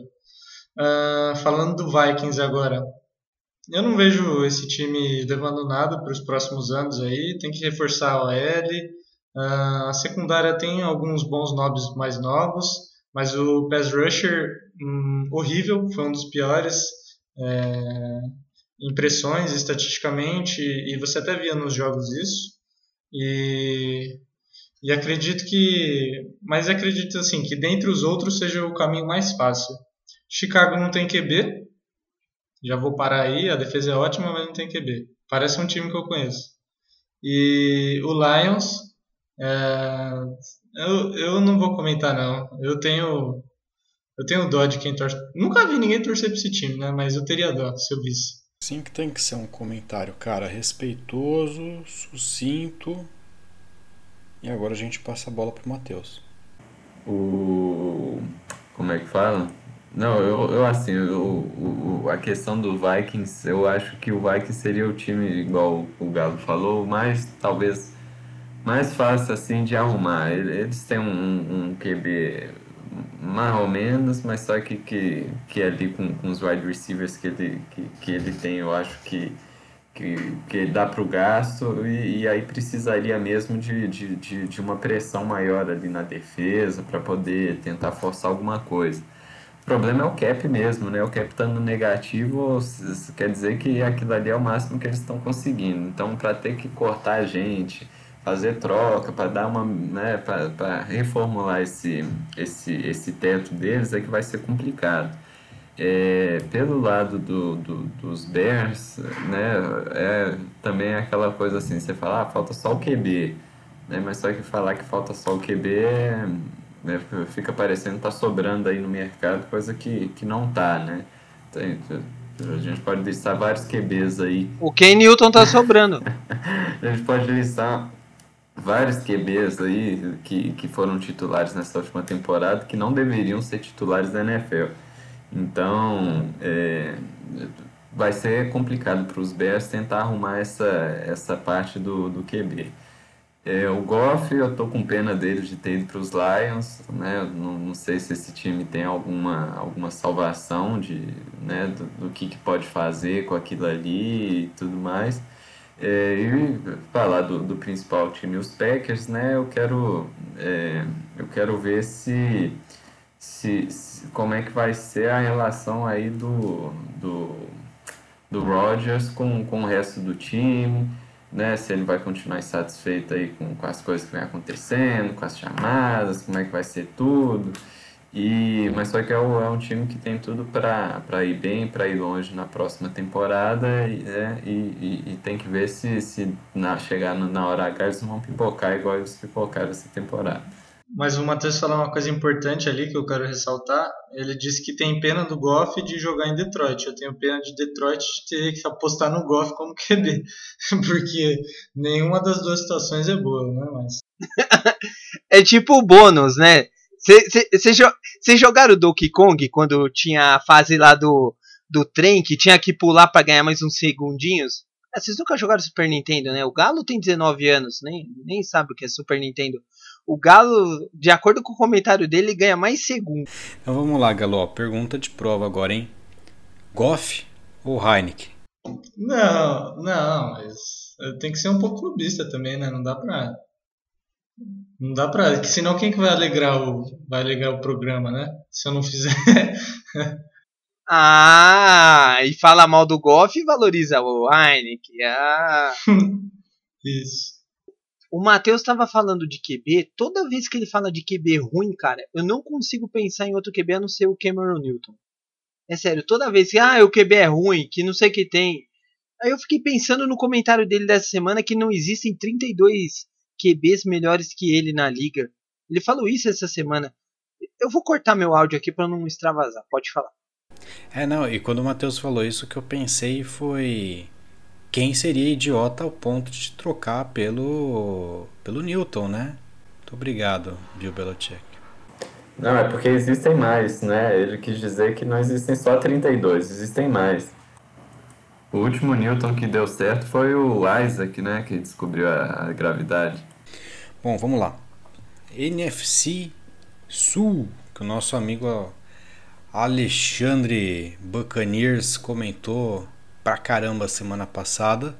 Uh, falando do Vikings agora, eu não vejo esse time levando nada para os próximos anos aí. Tem que reforçar a OL. Uh, a secundária tem alguns bons nomes mais novos, mas o pass rusher hum, horrível, foi um dos piores. É, impressões estatisticamente e você até via nos jogos isso e e acredito que. Mas acredito assim, que dentre os outros seja o caminho mais fácil. Chicago não tem QB. Já vou parar aí, a defesa é ótima, mas não tem QB. Parece um time que eu conheço. E o Lions. É, eu, eu não vou comentar não. Eu tenho. Eu tenho dó de quem torce. Nunca vi ninguém torcer pra esse time, né? Mas eu teria dó se eu visse. Sim que tem que ser um comentário, cara, respeitoso, sucinto e agora a gente passa a bola pro Matheus. O. Como é que fala? Não, eu, eu assim, eu, o, a questão do Vikings, eu acho que o Vikings seria o time, igual o Galo falou, mais talvez mais fácil assim de arrumar. Eles têm um, um QB mais ou menos, mas só que, que, que ali com, com os wide receivers que ele, que, que ele tem, eu acho que que, que dá para o gasto e, e, aí precisaria mesmo de, de, de, de, uma pressão maior ali na defesa para poder tentar forçar alguma coisa. Problema é o cap mesmo, né? O cap estando negativo quer dizer que aquilo ali é o máximo que eles estão conseguindo. Então, para ter que cortar a gente, fazer troca, para dar uma, né, para reformular esse, esse, esse teto deles é que vai ser complicado. É, pelo lado do, do, dos Bears, né, é também aquela coisa assim, você fala, ah, falta só o QB, né, mas só que falar que falta só o QB né, fica parecendo que tá sobrando aí no mercado, coisa que, que não tá, né. Tem, a gente pode listar vários QBs aí. O Ken Newton tá sobrando. a gente pode listar vários QBs aí que, que foram titulares nessa última temporada que não deveriam ser titulares da NFL. Então, é, vai ser complicado para os Bears tentar arrumar essa, essa parte do, do QB. É, o Goff, eu tô com pena dele de ter ido para os Lions, né? Não, não, sei se esse time tem alguma, alguma salvação de, né, do, do que, que pode fazer com aquilo ali e tudo mais. É, e falar do, do principal time, os Packers, né? Eu quero, é, eu quero ver se, se, se, como é que vai ser a relação aí do, do, do Rodgers com, com o resto do time né, se ele vai continuar insatisfeito aí com, com as coisas que vem acontecendo, com as chamadas, como é que vai ser tudo. E, mas só que é, o, é um time que tem tudo para ir bem, para ir longe na próxima temporada e, é, e, e, e, tem que ver se, se na, chegar na hora H eles vão pipocar igual eles pipocaram essa temporada. Mas o Matheus falou uma coisa importante ali que eu quero ressaltar. Ele disse que tem pena do Goff de jogar em Detroit. Eu tenho pena de Detroit de ter que apostar no Goff como QB. Porque nenhuma das duas situações é boa, né? Mas... é tipo o bônus, né? Vocês jogaram o Donkey Kong quando tinha a fase lá do, do trem que tinha que pular para ganhar mais uns segundinhos? Ah, vocês nunca jogaram Super Nintendo, né? O Galo tem 19 anos, nem, nem sabe o que é Super Nintendo o Galo, de acordo com o comentário dele, ganha mais segundos. Então vamos lá, Galo. Pergunta de prova agora, hein? Goff ou Heineken? Não, não, mas tem que ser um pouco clubista também, né? Não dá pra. Não dá pra. Senão quem que vai alegrar o, vai alegrar o programa, né? Se eu não fizer. ah, e fala mal do Goff e valoriza o Heineken. Ah. Isso. O Matheus estava falando de QB, toda vez que ele fala de QB ruim, cara, eu não consigo pensar em outro QB a não ser o Cameron Newton. É sério, toda vez que, ah, o QB é ruim, que não sei o que tem. Aí eu fiquei pensando no comentário dele dessa semana que não existem 32 QBs melhores que ele na liga. Ele falou isso essa semana. Eu vou cortar meu áudio aqui para não extravasar, pode falar. É, não, e quando o Matheus falou isso, o que eu pensei foi quem seria idiota ao ponto de trocar pelo pelo Newton, né? Muito obrigado, Bill Belichick. Não, é porque existem mais, né? Ele quis dizer que não existem só 32, existem mais. O último Newton que deu certo foi o Isaac, né? Que descobriu a, a gravidade. Bom, vamos lá. NFC Sul, que o nosso amigo Alexandre Buccaneers comentou pra caramba semana passada.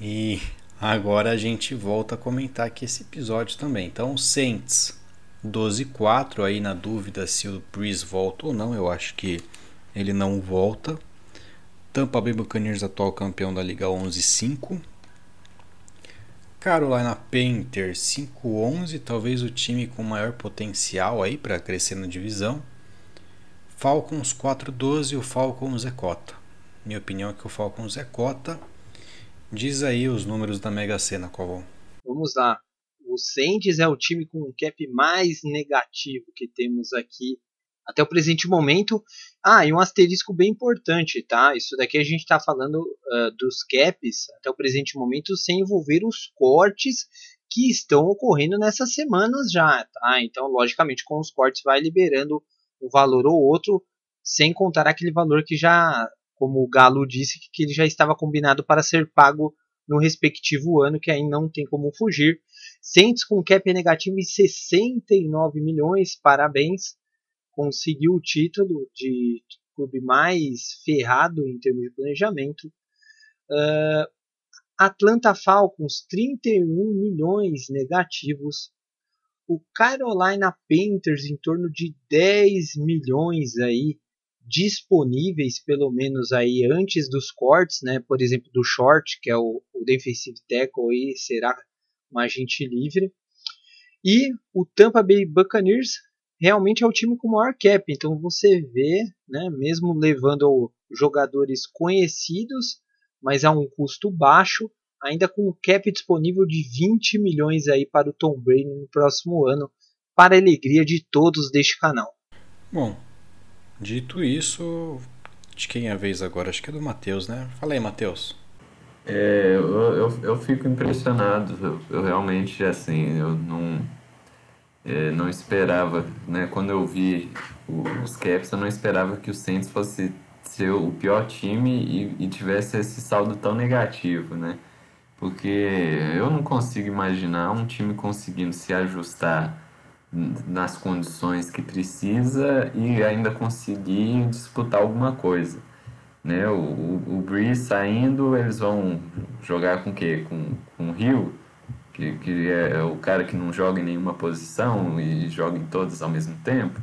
E agora a gente volta a comentar aqui esse episódio também. Então, Saints 12-4, aí na dúvida se o Breeze volta ou não, eu acho que ele não volta. Tampa Bay Buccaneers, atual campeão da Liga 11-5. Carolina Panthers 5-11, talvez o time com maior potencial aí para crescer na divisão. Falcons 4-12, o Falcons é cota. Minha opinião é que o Falcons é cota. Diz aí os números da Mega Sena, Covão. Vamos lá. O Saints é o time com o cap mais negativo que temos aqui até o presente momento. Ah, e um asterisco bem importante, tá? Isso daqui a gente está falando uh, dos caps até o presente momento sem envolver os cortes que estão ocorrendo nessas semanas já, tá? Então, logicamente, com os cortes vai liberando um valor ou outro, sem contar aquele valor que já como o Galo disse, que ele já estava combinado para ser pago no respectivo ano, que aí não tem como fugir. Saints com cap negativo em 69 milhões, parabéns. Conseguiu o título de clube mais ferrado em termos de planejamento. Uh, Atlanta Falcons, 31 milhões negativos. O Carolina Panthers em torno de 10 milhões aí disponíveis, pelo menos aí antes dos cortes, né? Por exemplo, do short, que é o, o defensive tackle, aí será um agente livre. E o Tampa Bay Buccaneers realmente é o time com maior cap, então você vê, né, mesmo levando jogadores conhecidos, mas a um custo baixo, ainda com o cap disponível de 20 milhões aí para o Tom Brady no próximo ano, para alegria de todos deste canal. Bom, Dito isso, de quem é a vez agora? Acho que é do Matheus, né? Fala aí, Matheus. É, eu, eu, eu fico impressionado. Eu, eu realmente, assim, eu não, é, não esperava, né? Quando eu vi os caps, eu não esperava que o Saints fosse ser o pior time e, e tivesse esse saldo tão negativo, né? porque eu não consigo imaginar um time conseguindo se ajustar nas condições que precisa e ainda conseguir disputar alguma coisa. Né? O, o, o Breeze saindo, eles vão jogar com o quê? Com, com o Rio, que, que é o cara que não joga em nenhuma posição e joga em todas ao mesmo tempo.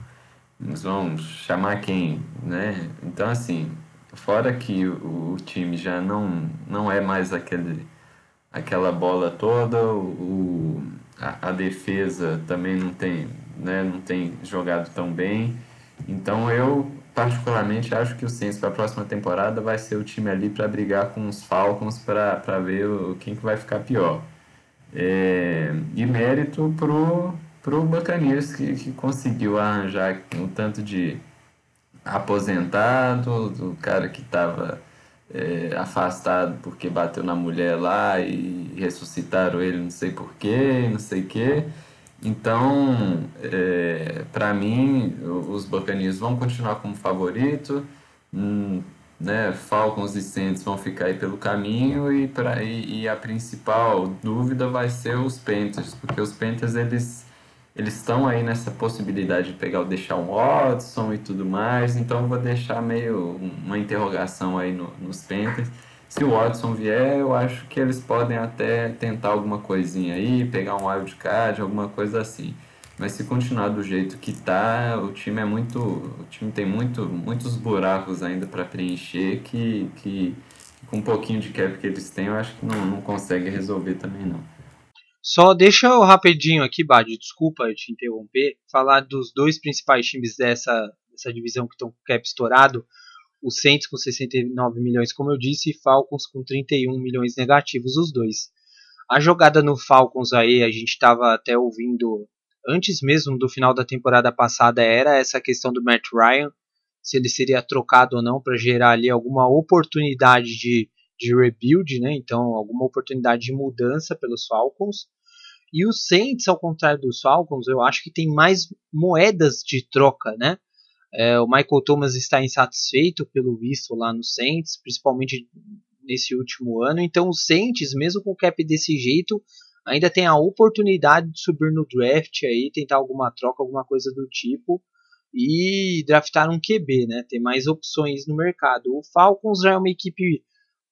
Eles vão chamar quem, né? Então, assim, fora que o, o time já não, não é mais aquele, aquela bola toda, o, a, a defesa também não tem, né, não tem jogado tão bem. Então, eu particularmente acho que o Saints para a próxima temporada vai ser o time ali para brigar com os Falcons para ver o, quem que vai ficar pior. É, e mérito pro, pro Buccaneers que, que conseguiu arranjar um tanto de aposentado, do cara que estava é, afastado porque bateu na mulher lá e ressuscitaram ele não sei porquê, não sei o quê. Então, é, para mim, os Buccaneers vão continuar como favorito, hum, né, Falcons e Saints vão ficar aí pelo caminho e, pra, e, e, a principal dúvida vai ser os Panthers, porque os Panthers eles eles estão aí nessa possibilidade de pegar o Deshaun Watson e tudo mais, então eu vou deixar meio uma interrogação aí no, nos Panthers. Se o Watson vier, eu acho que eles podem até tentar alguma coisinha aí, pegar um wild card, alguma coisa assim. Mas se continuar do jeito que tá, o time é muito, o time tem muito, muitos buracos ainda para preencher que, que com um pouquinho de cap que eles têm, eu acho que não, não consegue resolver também não. Só deixa eu rapidinho aqui, Bad, desculpa te interromper, falar dos dois principais times dessa, dessa divisão que estão com cap estourado. O Saints com 69 milhões, como eu disse, e Falcons com 31 milhões negativos, os dois. A jogada no Falcons aí, a gente estava até ouvindo antes mesmo do final da temporada passada, era essa questão do Matt Ryan, se ele seria trocado ou não para gerar ali alguma oportunidade de, de rebuild, né? Então, alguma oportunidade de mudança pelos Falcons. E o Saints, ao contrário dos Falcons, eu acho que tem mais moedas de troca, né? É, o Michael Thomas está insatisfeito pelo visto lá no Saints, principalmente nesse último ano. Então o Saints, mesmo com o cap desse jeito, ainda tem a oportunidade de subir no draft aí, tentar alguma troca, alguma coisa do tipo e draftar um QB, né? Ter mais opções no mercado. O Falcons já é uma equipe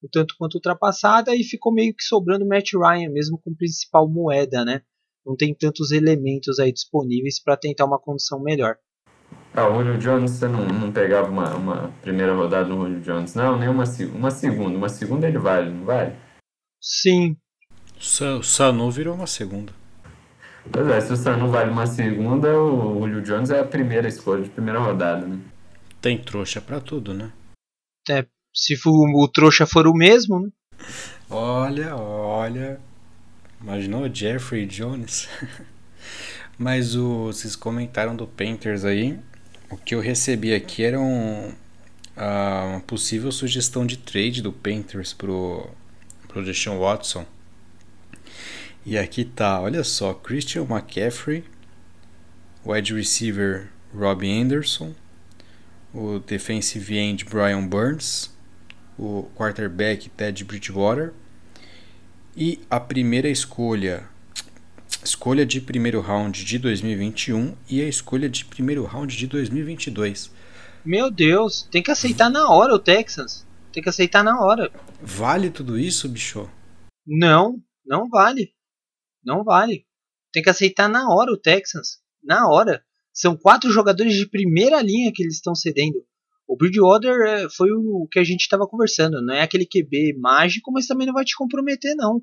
um tanto quanto ultrapassada e ficou meio que sobrando o Matt Ryan mesmo com principal moeda, né? Não tem tantos elementos aí disponíveis para tentar uma condição melhor. Ah, o Julio Jones, você não, não pegava uma, uma primeira rodada no Julio Jones, não? Nem uma, uma segunda. Uma segunda ele vale, não vale? Sim. O Sanu virou uma segunda. Pois é, se o Sanu vale uma segunda, o Julio Jones é a primeira escolha de primeira rodada, né? Tem trouxa para tudo, né? É, se for, o trouxa for o mesmo, né? Olha, olha. Imaginou Jeffrey Jones? Mas o, vocês comentaram do Painters aí. O que eu recebi aqui era um, uma possível sugestão de trade do Painters pro, pro Deshaun Watson. E aqui tá, olha só, Christian McCaffrey, wide receiver Robbie Anderson, o defensive end Brian Burns, o quarterback Ted Bridgewater e a primeira escolha, escolha de primeiro round de 2021 e a escolha de primeiro round de 2022. Meu Deus, tem que aceitar na hora o Texans. Tem que aceitar na hora. Vale tudo isso, bicho? Não, não vale. Não vale. Tem que aceitar na hora o Texans. Na hora. São quatro jogadores de primeira linha que eles estão cedendo. O Bridgewater é, foi o que a gente estava conversando. Não é aquele QB mágico, mas também não vai te comprometer, não.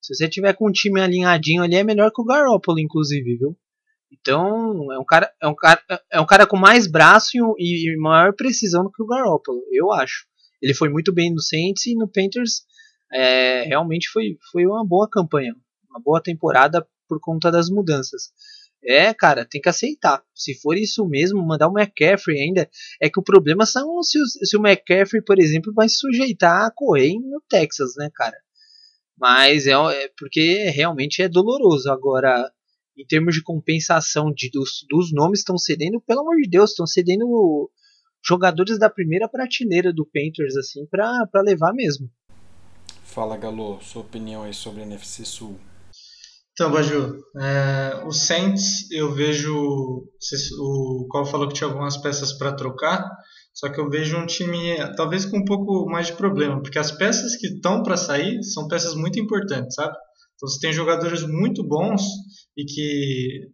Se você tiver com um time alinhadinho ali, é melhor que o Garoppolo, inclusive, viu? Então, é um cara, é um cara, é um cara com mais braço e, e maior precisão do que o Garoppolo, eu acho. Ele foi muito bem no Saints e no Panthers é, realmente foi, foi uma boa campanha, uma boa temporada por conta das mudanças. É, cara, tem que aceitar. Se for isso mesmo, mandar o McCaffrey ainda. É que o problema são se o, se o McCaffrey, por exemplo, vai se sujeitar a correr no Texas, né, cara? Mas é, é porque realmente é doloroso. Agora, em termos de compensação de, dos, dos nomes estão cedendo, pelo amor de Deus, estão cedendo jogadores da primeira prateleira do Panthers assim para levar mesmo. Fala, Galo, sua opinião aí sobre a NFC Sul. Então, Baju, é, o Saints eu vejo. O qual falou que tinha algumas peças para trocar, só que eu vejo um time talvez com um pouco mais de problema, porque as peças que estão para sair são peças muito importantes, sabe? Então você tem jogadores muito bons e que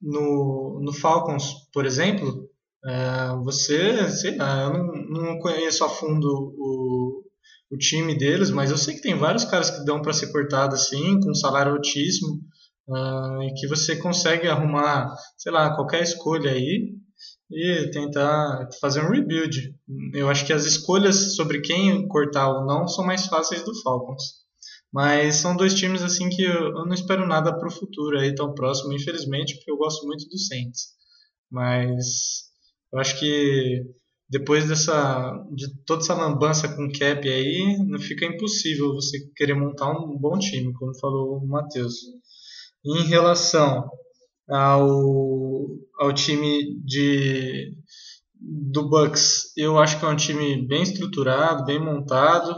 no, no Falcons, por exemplo, é, você, sei lá, eu não, não conheço a fundo o, o time deles, mas eu sei que tem vários caras que dão para ser cortado assim, com um salário altíssimo, uh, e que você consegue arrumar, sei lá, qualquer escolha aí e tentar fazer um rebuild. Eu acho que as escolhas sobre quem cortar ou não são mais fáceis do Falcons. Mas são dois times assim que eu, não espero nada para o futuro aí tão próximo, infelizmente, porque eu gosto muito do Saints. Mas eu acho que depois dessa de toda essa lambança com cap aí, não fica impossível você querer montar um bom time, como falou o Matheus. Em relação ao, ao time de do Bucks, eu acho que é um time bem estruturado, bem montado.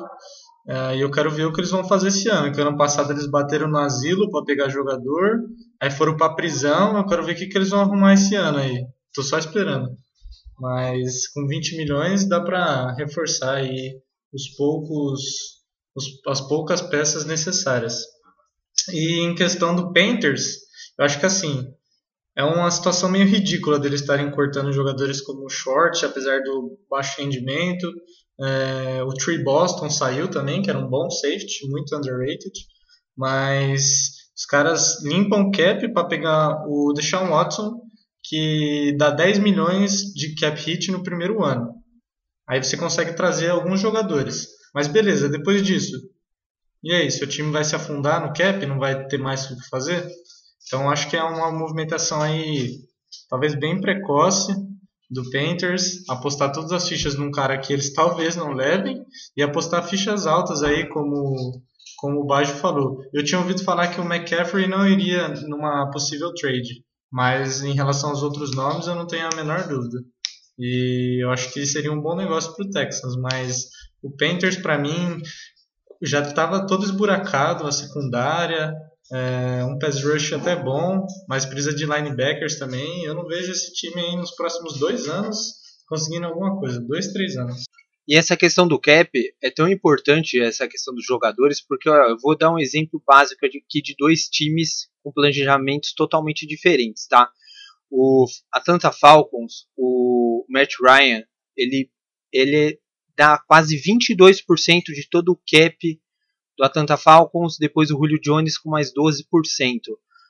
É, e eu quero ver o que eles vão fazer esse ano. Que ano passado eles bateram no asilo para pegar jogador, aí foram para prisão. Eu quero ver o que, que eles vão arrumar esse ano aí. Tô só esperando. Mas com 20 milhões dá para reforçar aí os poucos, os, as poucas peças necessárias. E em questão do Panthers, eu acho que assim, é uma situação meio ridícula deles estarem cortando jogadores como o Short, apesar do baixo rendimento. É, o Tree Boston saiu também, que era um bom safety, muito underrated. Mas os caras limpam cap para pegar o Deshaun Watson, que dá 10 milhões de cap hit no primeiro ano. Aí você consegue trazer alguns jogadores. Mas beleza, depois disso. E aí, seu time vai se afundar no cap, não vai ter mais o que fazer? Então acho que é uma movimentação aí talvez bem precoce do Panthers, apostar todas as fichas num cara que eles talvez não levem e apostar fichas altas aí como como o Bajo falou. Eu tinha ouvido falar que o McCaffrey não iria numa possível trade. Mas em relação aos outros nomes, eu não tenho a menor dúvida. E eu acho que seria um bom negócio para o Texans, mas o Panthers, para mim, já estava todo esburacado, a secundária, é, um pass rush até bom, mas precisa de linebackers também. Eu não vejo esse time aí nos próximos dois anos conseguindo alguma coisa, dois, três anos. E essa questão do cap é tão importante, essa questão dos jogadores, porque ó, eu vou dar um exemplo básico aqui de dois times com planejamentos totalmente diferentes, tá? O Atlanta Falcons, o Matt Ryan, ele, ele dá quase 22% de todo o cap do Atlanta Falcons, depois o Julio Jones com mais 12%.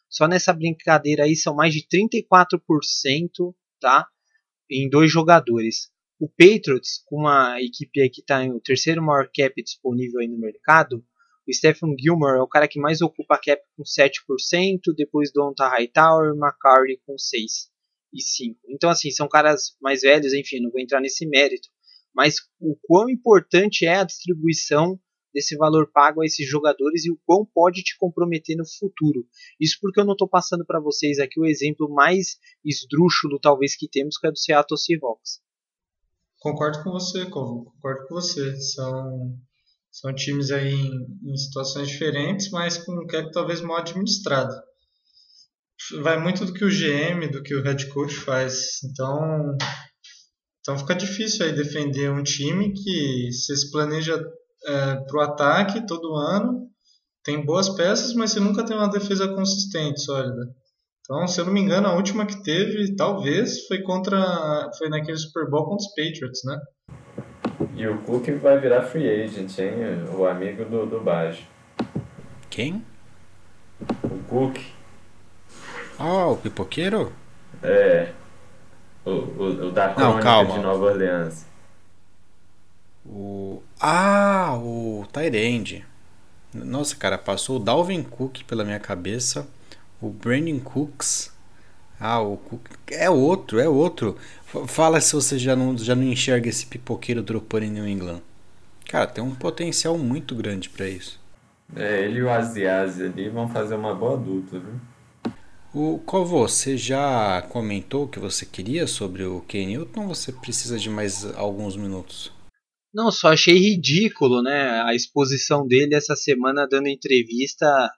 Só nessa brincadeira aí são mais de 34%, tá? Em dois jogadores. O Patriots, com uma equipe que está em o terceiro maior cap disponível aí no mercado, o Stephen Gilmore é o cara que mais ocupa a cap com 7%, depois Donta Hightower e McCarty com 6 e 5. Então assim, são caras mais velhos, enfim, não vou entrar nesse mérito, mas o quão importante é a distribuição desse valor pago a esses jogadores e o quão pode te comprometer no futuro. Isso porque eu não estou passando para vocês aqui o exemplo mais esdrúxulo talvez que temos, que é do Seattle Seahawks. Concordo com você, concordo com você. São, são times aí em, em situações diferentes, mas com um cap talvez mal administrado. Vai muito do que o GM, do que o head coach faz. Então, então fica difícil aí defender um time que se planeja é, para o ataque todo ano, tem boas peças, mas você nunca tem uma defesa consistente, sólida. Então, se eu não me engano, a última que teve, talvez, foi contra. Foi naquele Super Bowl contra os Patriots, né? E o Cook vai virar free agent, hein? O amigo do, do Bajo. Quem? O Cook. Ah, o pipoqueiro? É. O, o, o da não, calma. de Nova Orleans. O. Ah, o Tyrande. Nossa, cara, passou o Dalvin Cook pela minha cabeça o Brandon Cooks. Ah, o Cook. É outro, é outro. Fala se você já não, já não enxerga esse pipoqueiro dropando em New England. Cara, tem um potencial muito grande para isso. É, ele e o Aziazi ali vão fazer uma boa dupla, viu? O Covo, você já comentou o que você queria sobre o Ken Newton ou você precisa de mais alguns minutos? Não, só achei ridículo, né? A exposição dele essa semana dando entrevista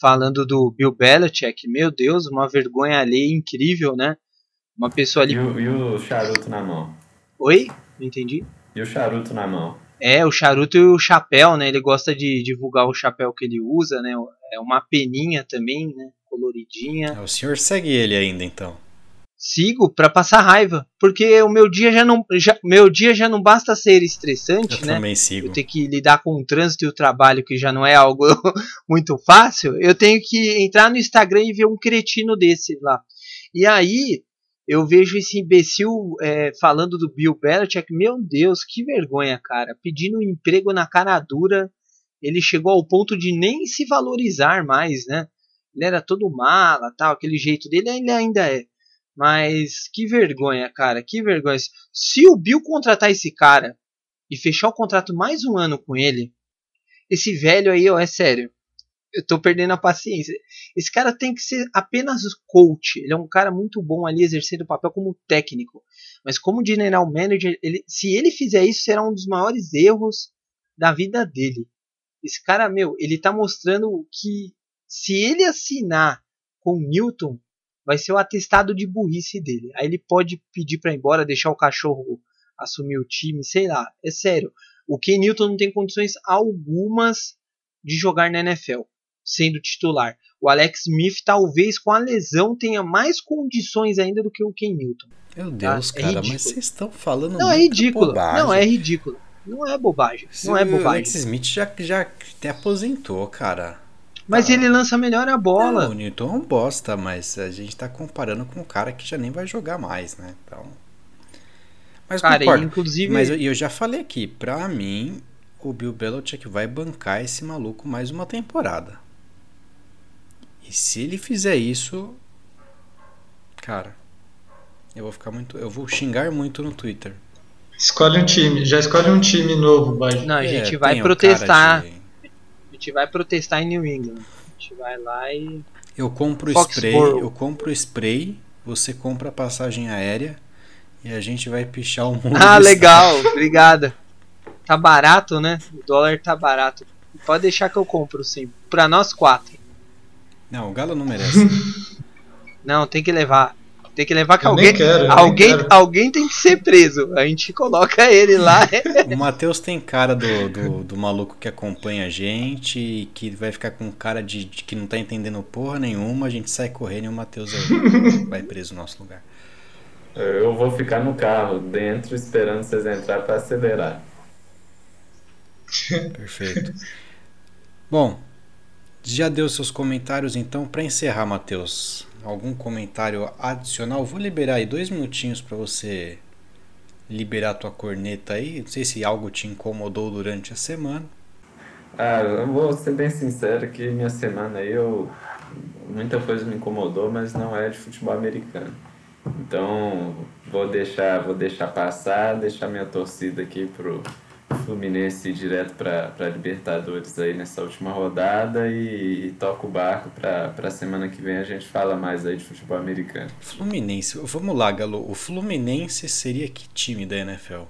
falando do Bill Belichick. Meu Deus, uma vergonha alheia incrível, né? Uma pessoa ali. E o, e o charuto na mão. Oi? Não entendi. E o charuto na mão. É, o charuto e o chapéu, né? Ele gosta de divulgar o chapéu que ele usa, né? É uma peninha também, né? Coloridinha. O senhor segue ele ainda, então? Sigo para passar raiva, porque o meu dia já não, já, meu dia já não basta ser estressante, eu né? Também sigo. Eu tenho que lidar com o trânsito e o trabalho que já não é algo muito fácil. Eu tenho que entrar no Instagram e ver um cretino desse lá. E aí eu vejo esse imbecil é, falando do Bill Belichick, meu Deus, que vergonha, cara. Pedindo um emprego na cara dura, ele chegou ao ponto de nem se valorizar mais, né? Ele era todo mala, tal, aquele jeito dele, ele ainda é. Mas que vergonha, cara, que vergonha. Se o Bill contratar esse cara e fechar o contrato mais um ano com ele, esse velho aí, ó, é sério eu tô perdendo a paciência. Esse cara tem que ser apenas coach. Ele é um cara muito bom ali exercendo o papel como técnico. Mas como general manager, ele, se ele fizer isso, será um dos maiores erros da vida dele. Esse cara, meu, ele tá mostrando que se ele assinar com Newton, vai ser o atestado de burrice dele. Aí ele pode pedir para ir embora, deixar o cachorro assumir o time, sei lá. É sério. O Ken Newton não tem condições algumas de jogar na NFL sendo titular. O Alex Smith, talvez com a lesão, tenha mais condições ainda do que o Ken Newton. Meu? Deus, tá? cara, mas vocês estão falando Não, é ridículo. Bobagem. Não, é ridículo. Não é bobagem. Não é bobagem. O Alex Smith já, já até aposentou, cara. Mas tá. ele lança melhor a bola. Não, o Newton é um bosta, mas a gente tá comparando com um cara que já nem vai jogar mais, né? Então. Mas cara, concordo. inclusive. Mas eu, eu já falei aqui, pra mim, o Bill Belichick vai bancar esse maluco mais uma temporada. E se ele fizer isso, cara, eu vou ficar muito, eu vou xingar muito no Twitter. Escolhe um time, já escolhe um time novo, vai. Não, a é, gente é, vai protestar. De... A gente vai protestar em New England. A gente vai lá e eu compro spray, eu compro spray, você compra a passagem aérea e a gente vai pichar o mundo. Ah, legal, obrigada. Tá barato, né? O dólar tá barato. Pode deixar que eu compro sim, para nós quatro. Não, o Galo não merece. não, tem que levar. Tem que levar que alguém, quero, alguém, alguém tem que ser preso. A gente coloca ele lá. o Matheus tem cara do, do, do, maluco que acompanha a gente e que vai ficar com cara de, de, que não tá entendendo porra nenhuma. A gente sai correndo e o Matheus vai preso no nosso lugar. Eu vou ficar no carro dentro esperando vocês entrar para acelerar. Perfeito. Bom, já deu seus comentários, então, para encerrar, Matheus, algum comentário adicional? Vou liberar aí dois minutinhos para você liberar tua corneta aí. Não sei se algo te incomodou durante a semana. Ah, eu vou ser bem sincero que minha semana aí eu muita coisa me incomodou, mas não é de futebol americano. Então, vou deixar, vou deixar passar, deixar minha torcida aqui pro Fluminense direto para Libertadores aí nessa última rodada e, e toca o barco para a semana que vem a gente fala mais aí de futebol americano. Fluminense, vamos lá, Galo. O Fluminense seria que time da NFL?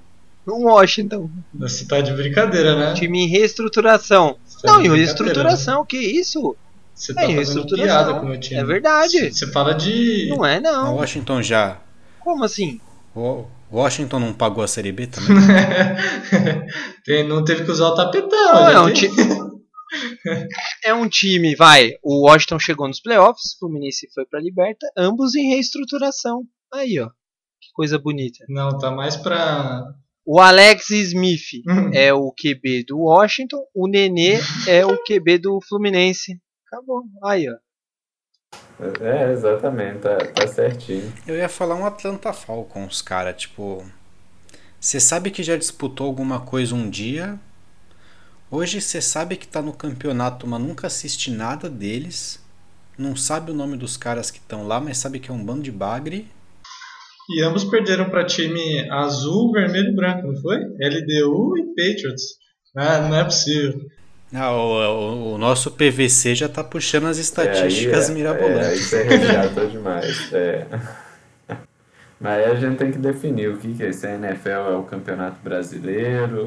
O Washington. Você tá de brincadeira, né? Time em reestruturação. Tá Não, em reestruturação, que isso? Você tá é, fazendo piada com o meu time. É verdade. Você fala de. Não é, não. O Washington já. Como assim? O Washington não pagou a Série B também? não teve que usar o tapetão. Não, é, um time, é um time, vai. O Washington chegou nos playoffs, o Fluminense foi pra Liberta, ambos em reestruturação. Aí, ó. Que coisa bonita. Não, tá mais pra. O Alex Smith é o QB do Washington, o Nenê é o QB do Fluminense. Acabou. Aí, ó. É, exatamente, tá, tá certinho. Eu ia falar um Atlanta Falcons, cara, tipo. Você sabe que já disputou alguma coisa um dia. Hoje você sabe que tá no campeonato, mas nunca assiste nada deles. Não sabe o nome dos caras que estão lá, mas sabe que é um bando de bagre. E ambos perderam para time azul, vermelho e branco, não foi? LDU e Patriots. Ah, não é possível. Ah, o, o, nosso PVC já está puxando as estatísticas é, é, mirabolantes. É, isso é regiado demais. É. Mas aí a gente tem que definir o que, que é. Se a NFL é o campeonato brasileiro,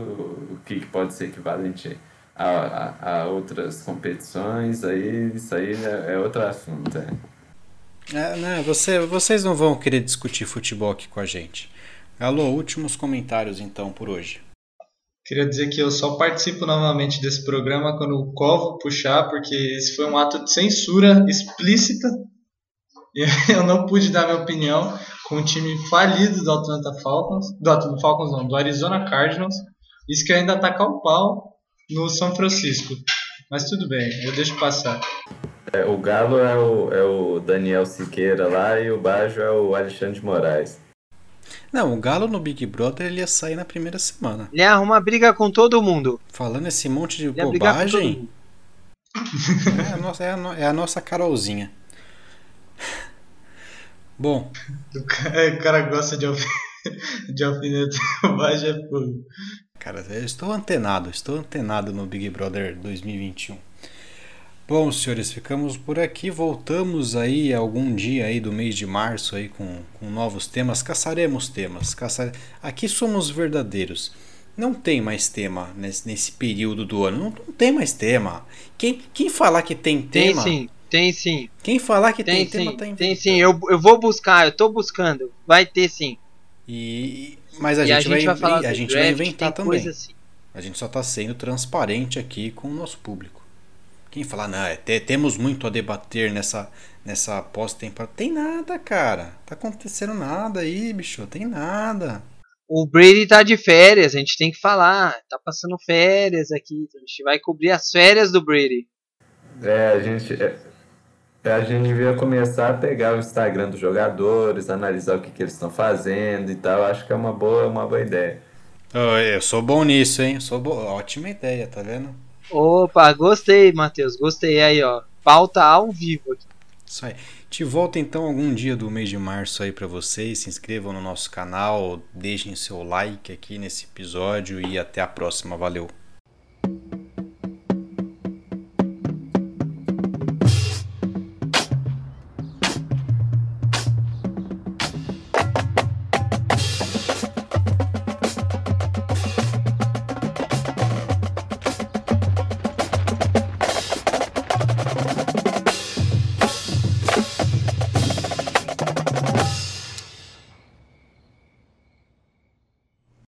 o que, que pode ser equivalente a, a, a outras competições, aí isso aí é, é outro assunto. É. É, né, você, vocês não vão querer discutir futebol aqui com a gente. Alô, últimos comentários então por hoje. Queria dizer que eu só participo novamente desse programa quando o Covo puxar, porque esse foi um ato de censura explícita. Eu não pude dar minha opinião com o time falido do Atlanta Falcons, do Atlanta Falcons não, do Arizona Cardinals. Isso que ainda tacar o pau no São Francisco. Mas tudo bem, eu deixo passar. É, o Galo é o, é o Daniel Siqueira lá e o Bajo é o Alexandre Moraes. Não, o Galo no Big Brother ele ia sair na primeira semana. Ele arruma briga com todo mundo. Falando esse monte de ele bobagem. É a, nossa, é, a no, é a nossa Carolzinha. Bom. O cara, o cara gosta de, alf... de alfinetar o Bajo é fogo. Cara, eu estou antenado, estou antenado no Big Brother 2021. Bom, senhores, ficamos por aqui. Voltamos aí algum dia aí do mês de março aí com, com novos temas. Caçaremos temas. Caçare... Aqui somos verdadeiros. Não tem mais tema nesse, nesse período do ano. Não, não tem mais tema. Quem, quem falar que tem tema. Tem sim, tem sim. Quem falar que tem, tem tema tá Tem sim, eu, eu vou buscar, eu tô buscando. Vai ter sim. E, mas a, gente, a gente, vai, vai a gente draft, vai inventar também. Assim. A gente só tá sendo transparente aqui com o nosso público. Quem falar, não, é, temos muito a debater nessa, nessa pós-temporada. Tem nada, cara. Tá acontecendo nada aí, bicho. Tem nada. O Brady tá de férias, a gente tem que falar. Tá passando férias aqui. A gente vai cobrir as férias do Brady. É, a gente. É, é a gente devia começar a pegar o Instagram dos jogadores, analisar o que, que eles estão fazendo e tal. Acho que é uma boa, uma boa ideia. Eu sou bom nisso, hein? Sou bo... Ótima ideia, tá vendo? Opa, gostei, Matheus. Gostei aí, ó. Pauta ao vivo aqui. Isso aí. Te volta então algum dia do mês de março aí para vocês. Se inscrevam no nosso canal, deixem seu like aqui nesse episódio e até a próxima. Valeu.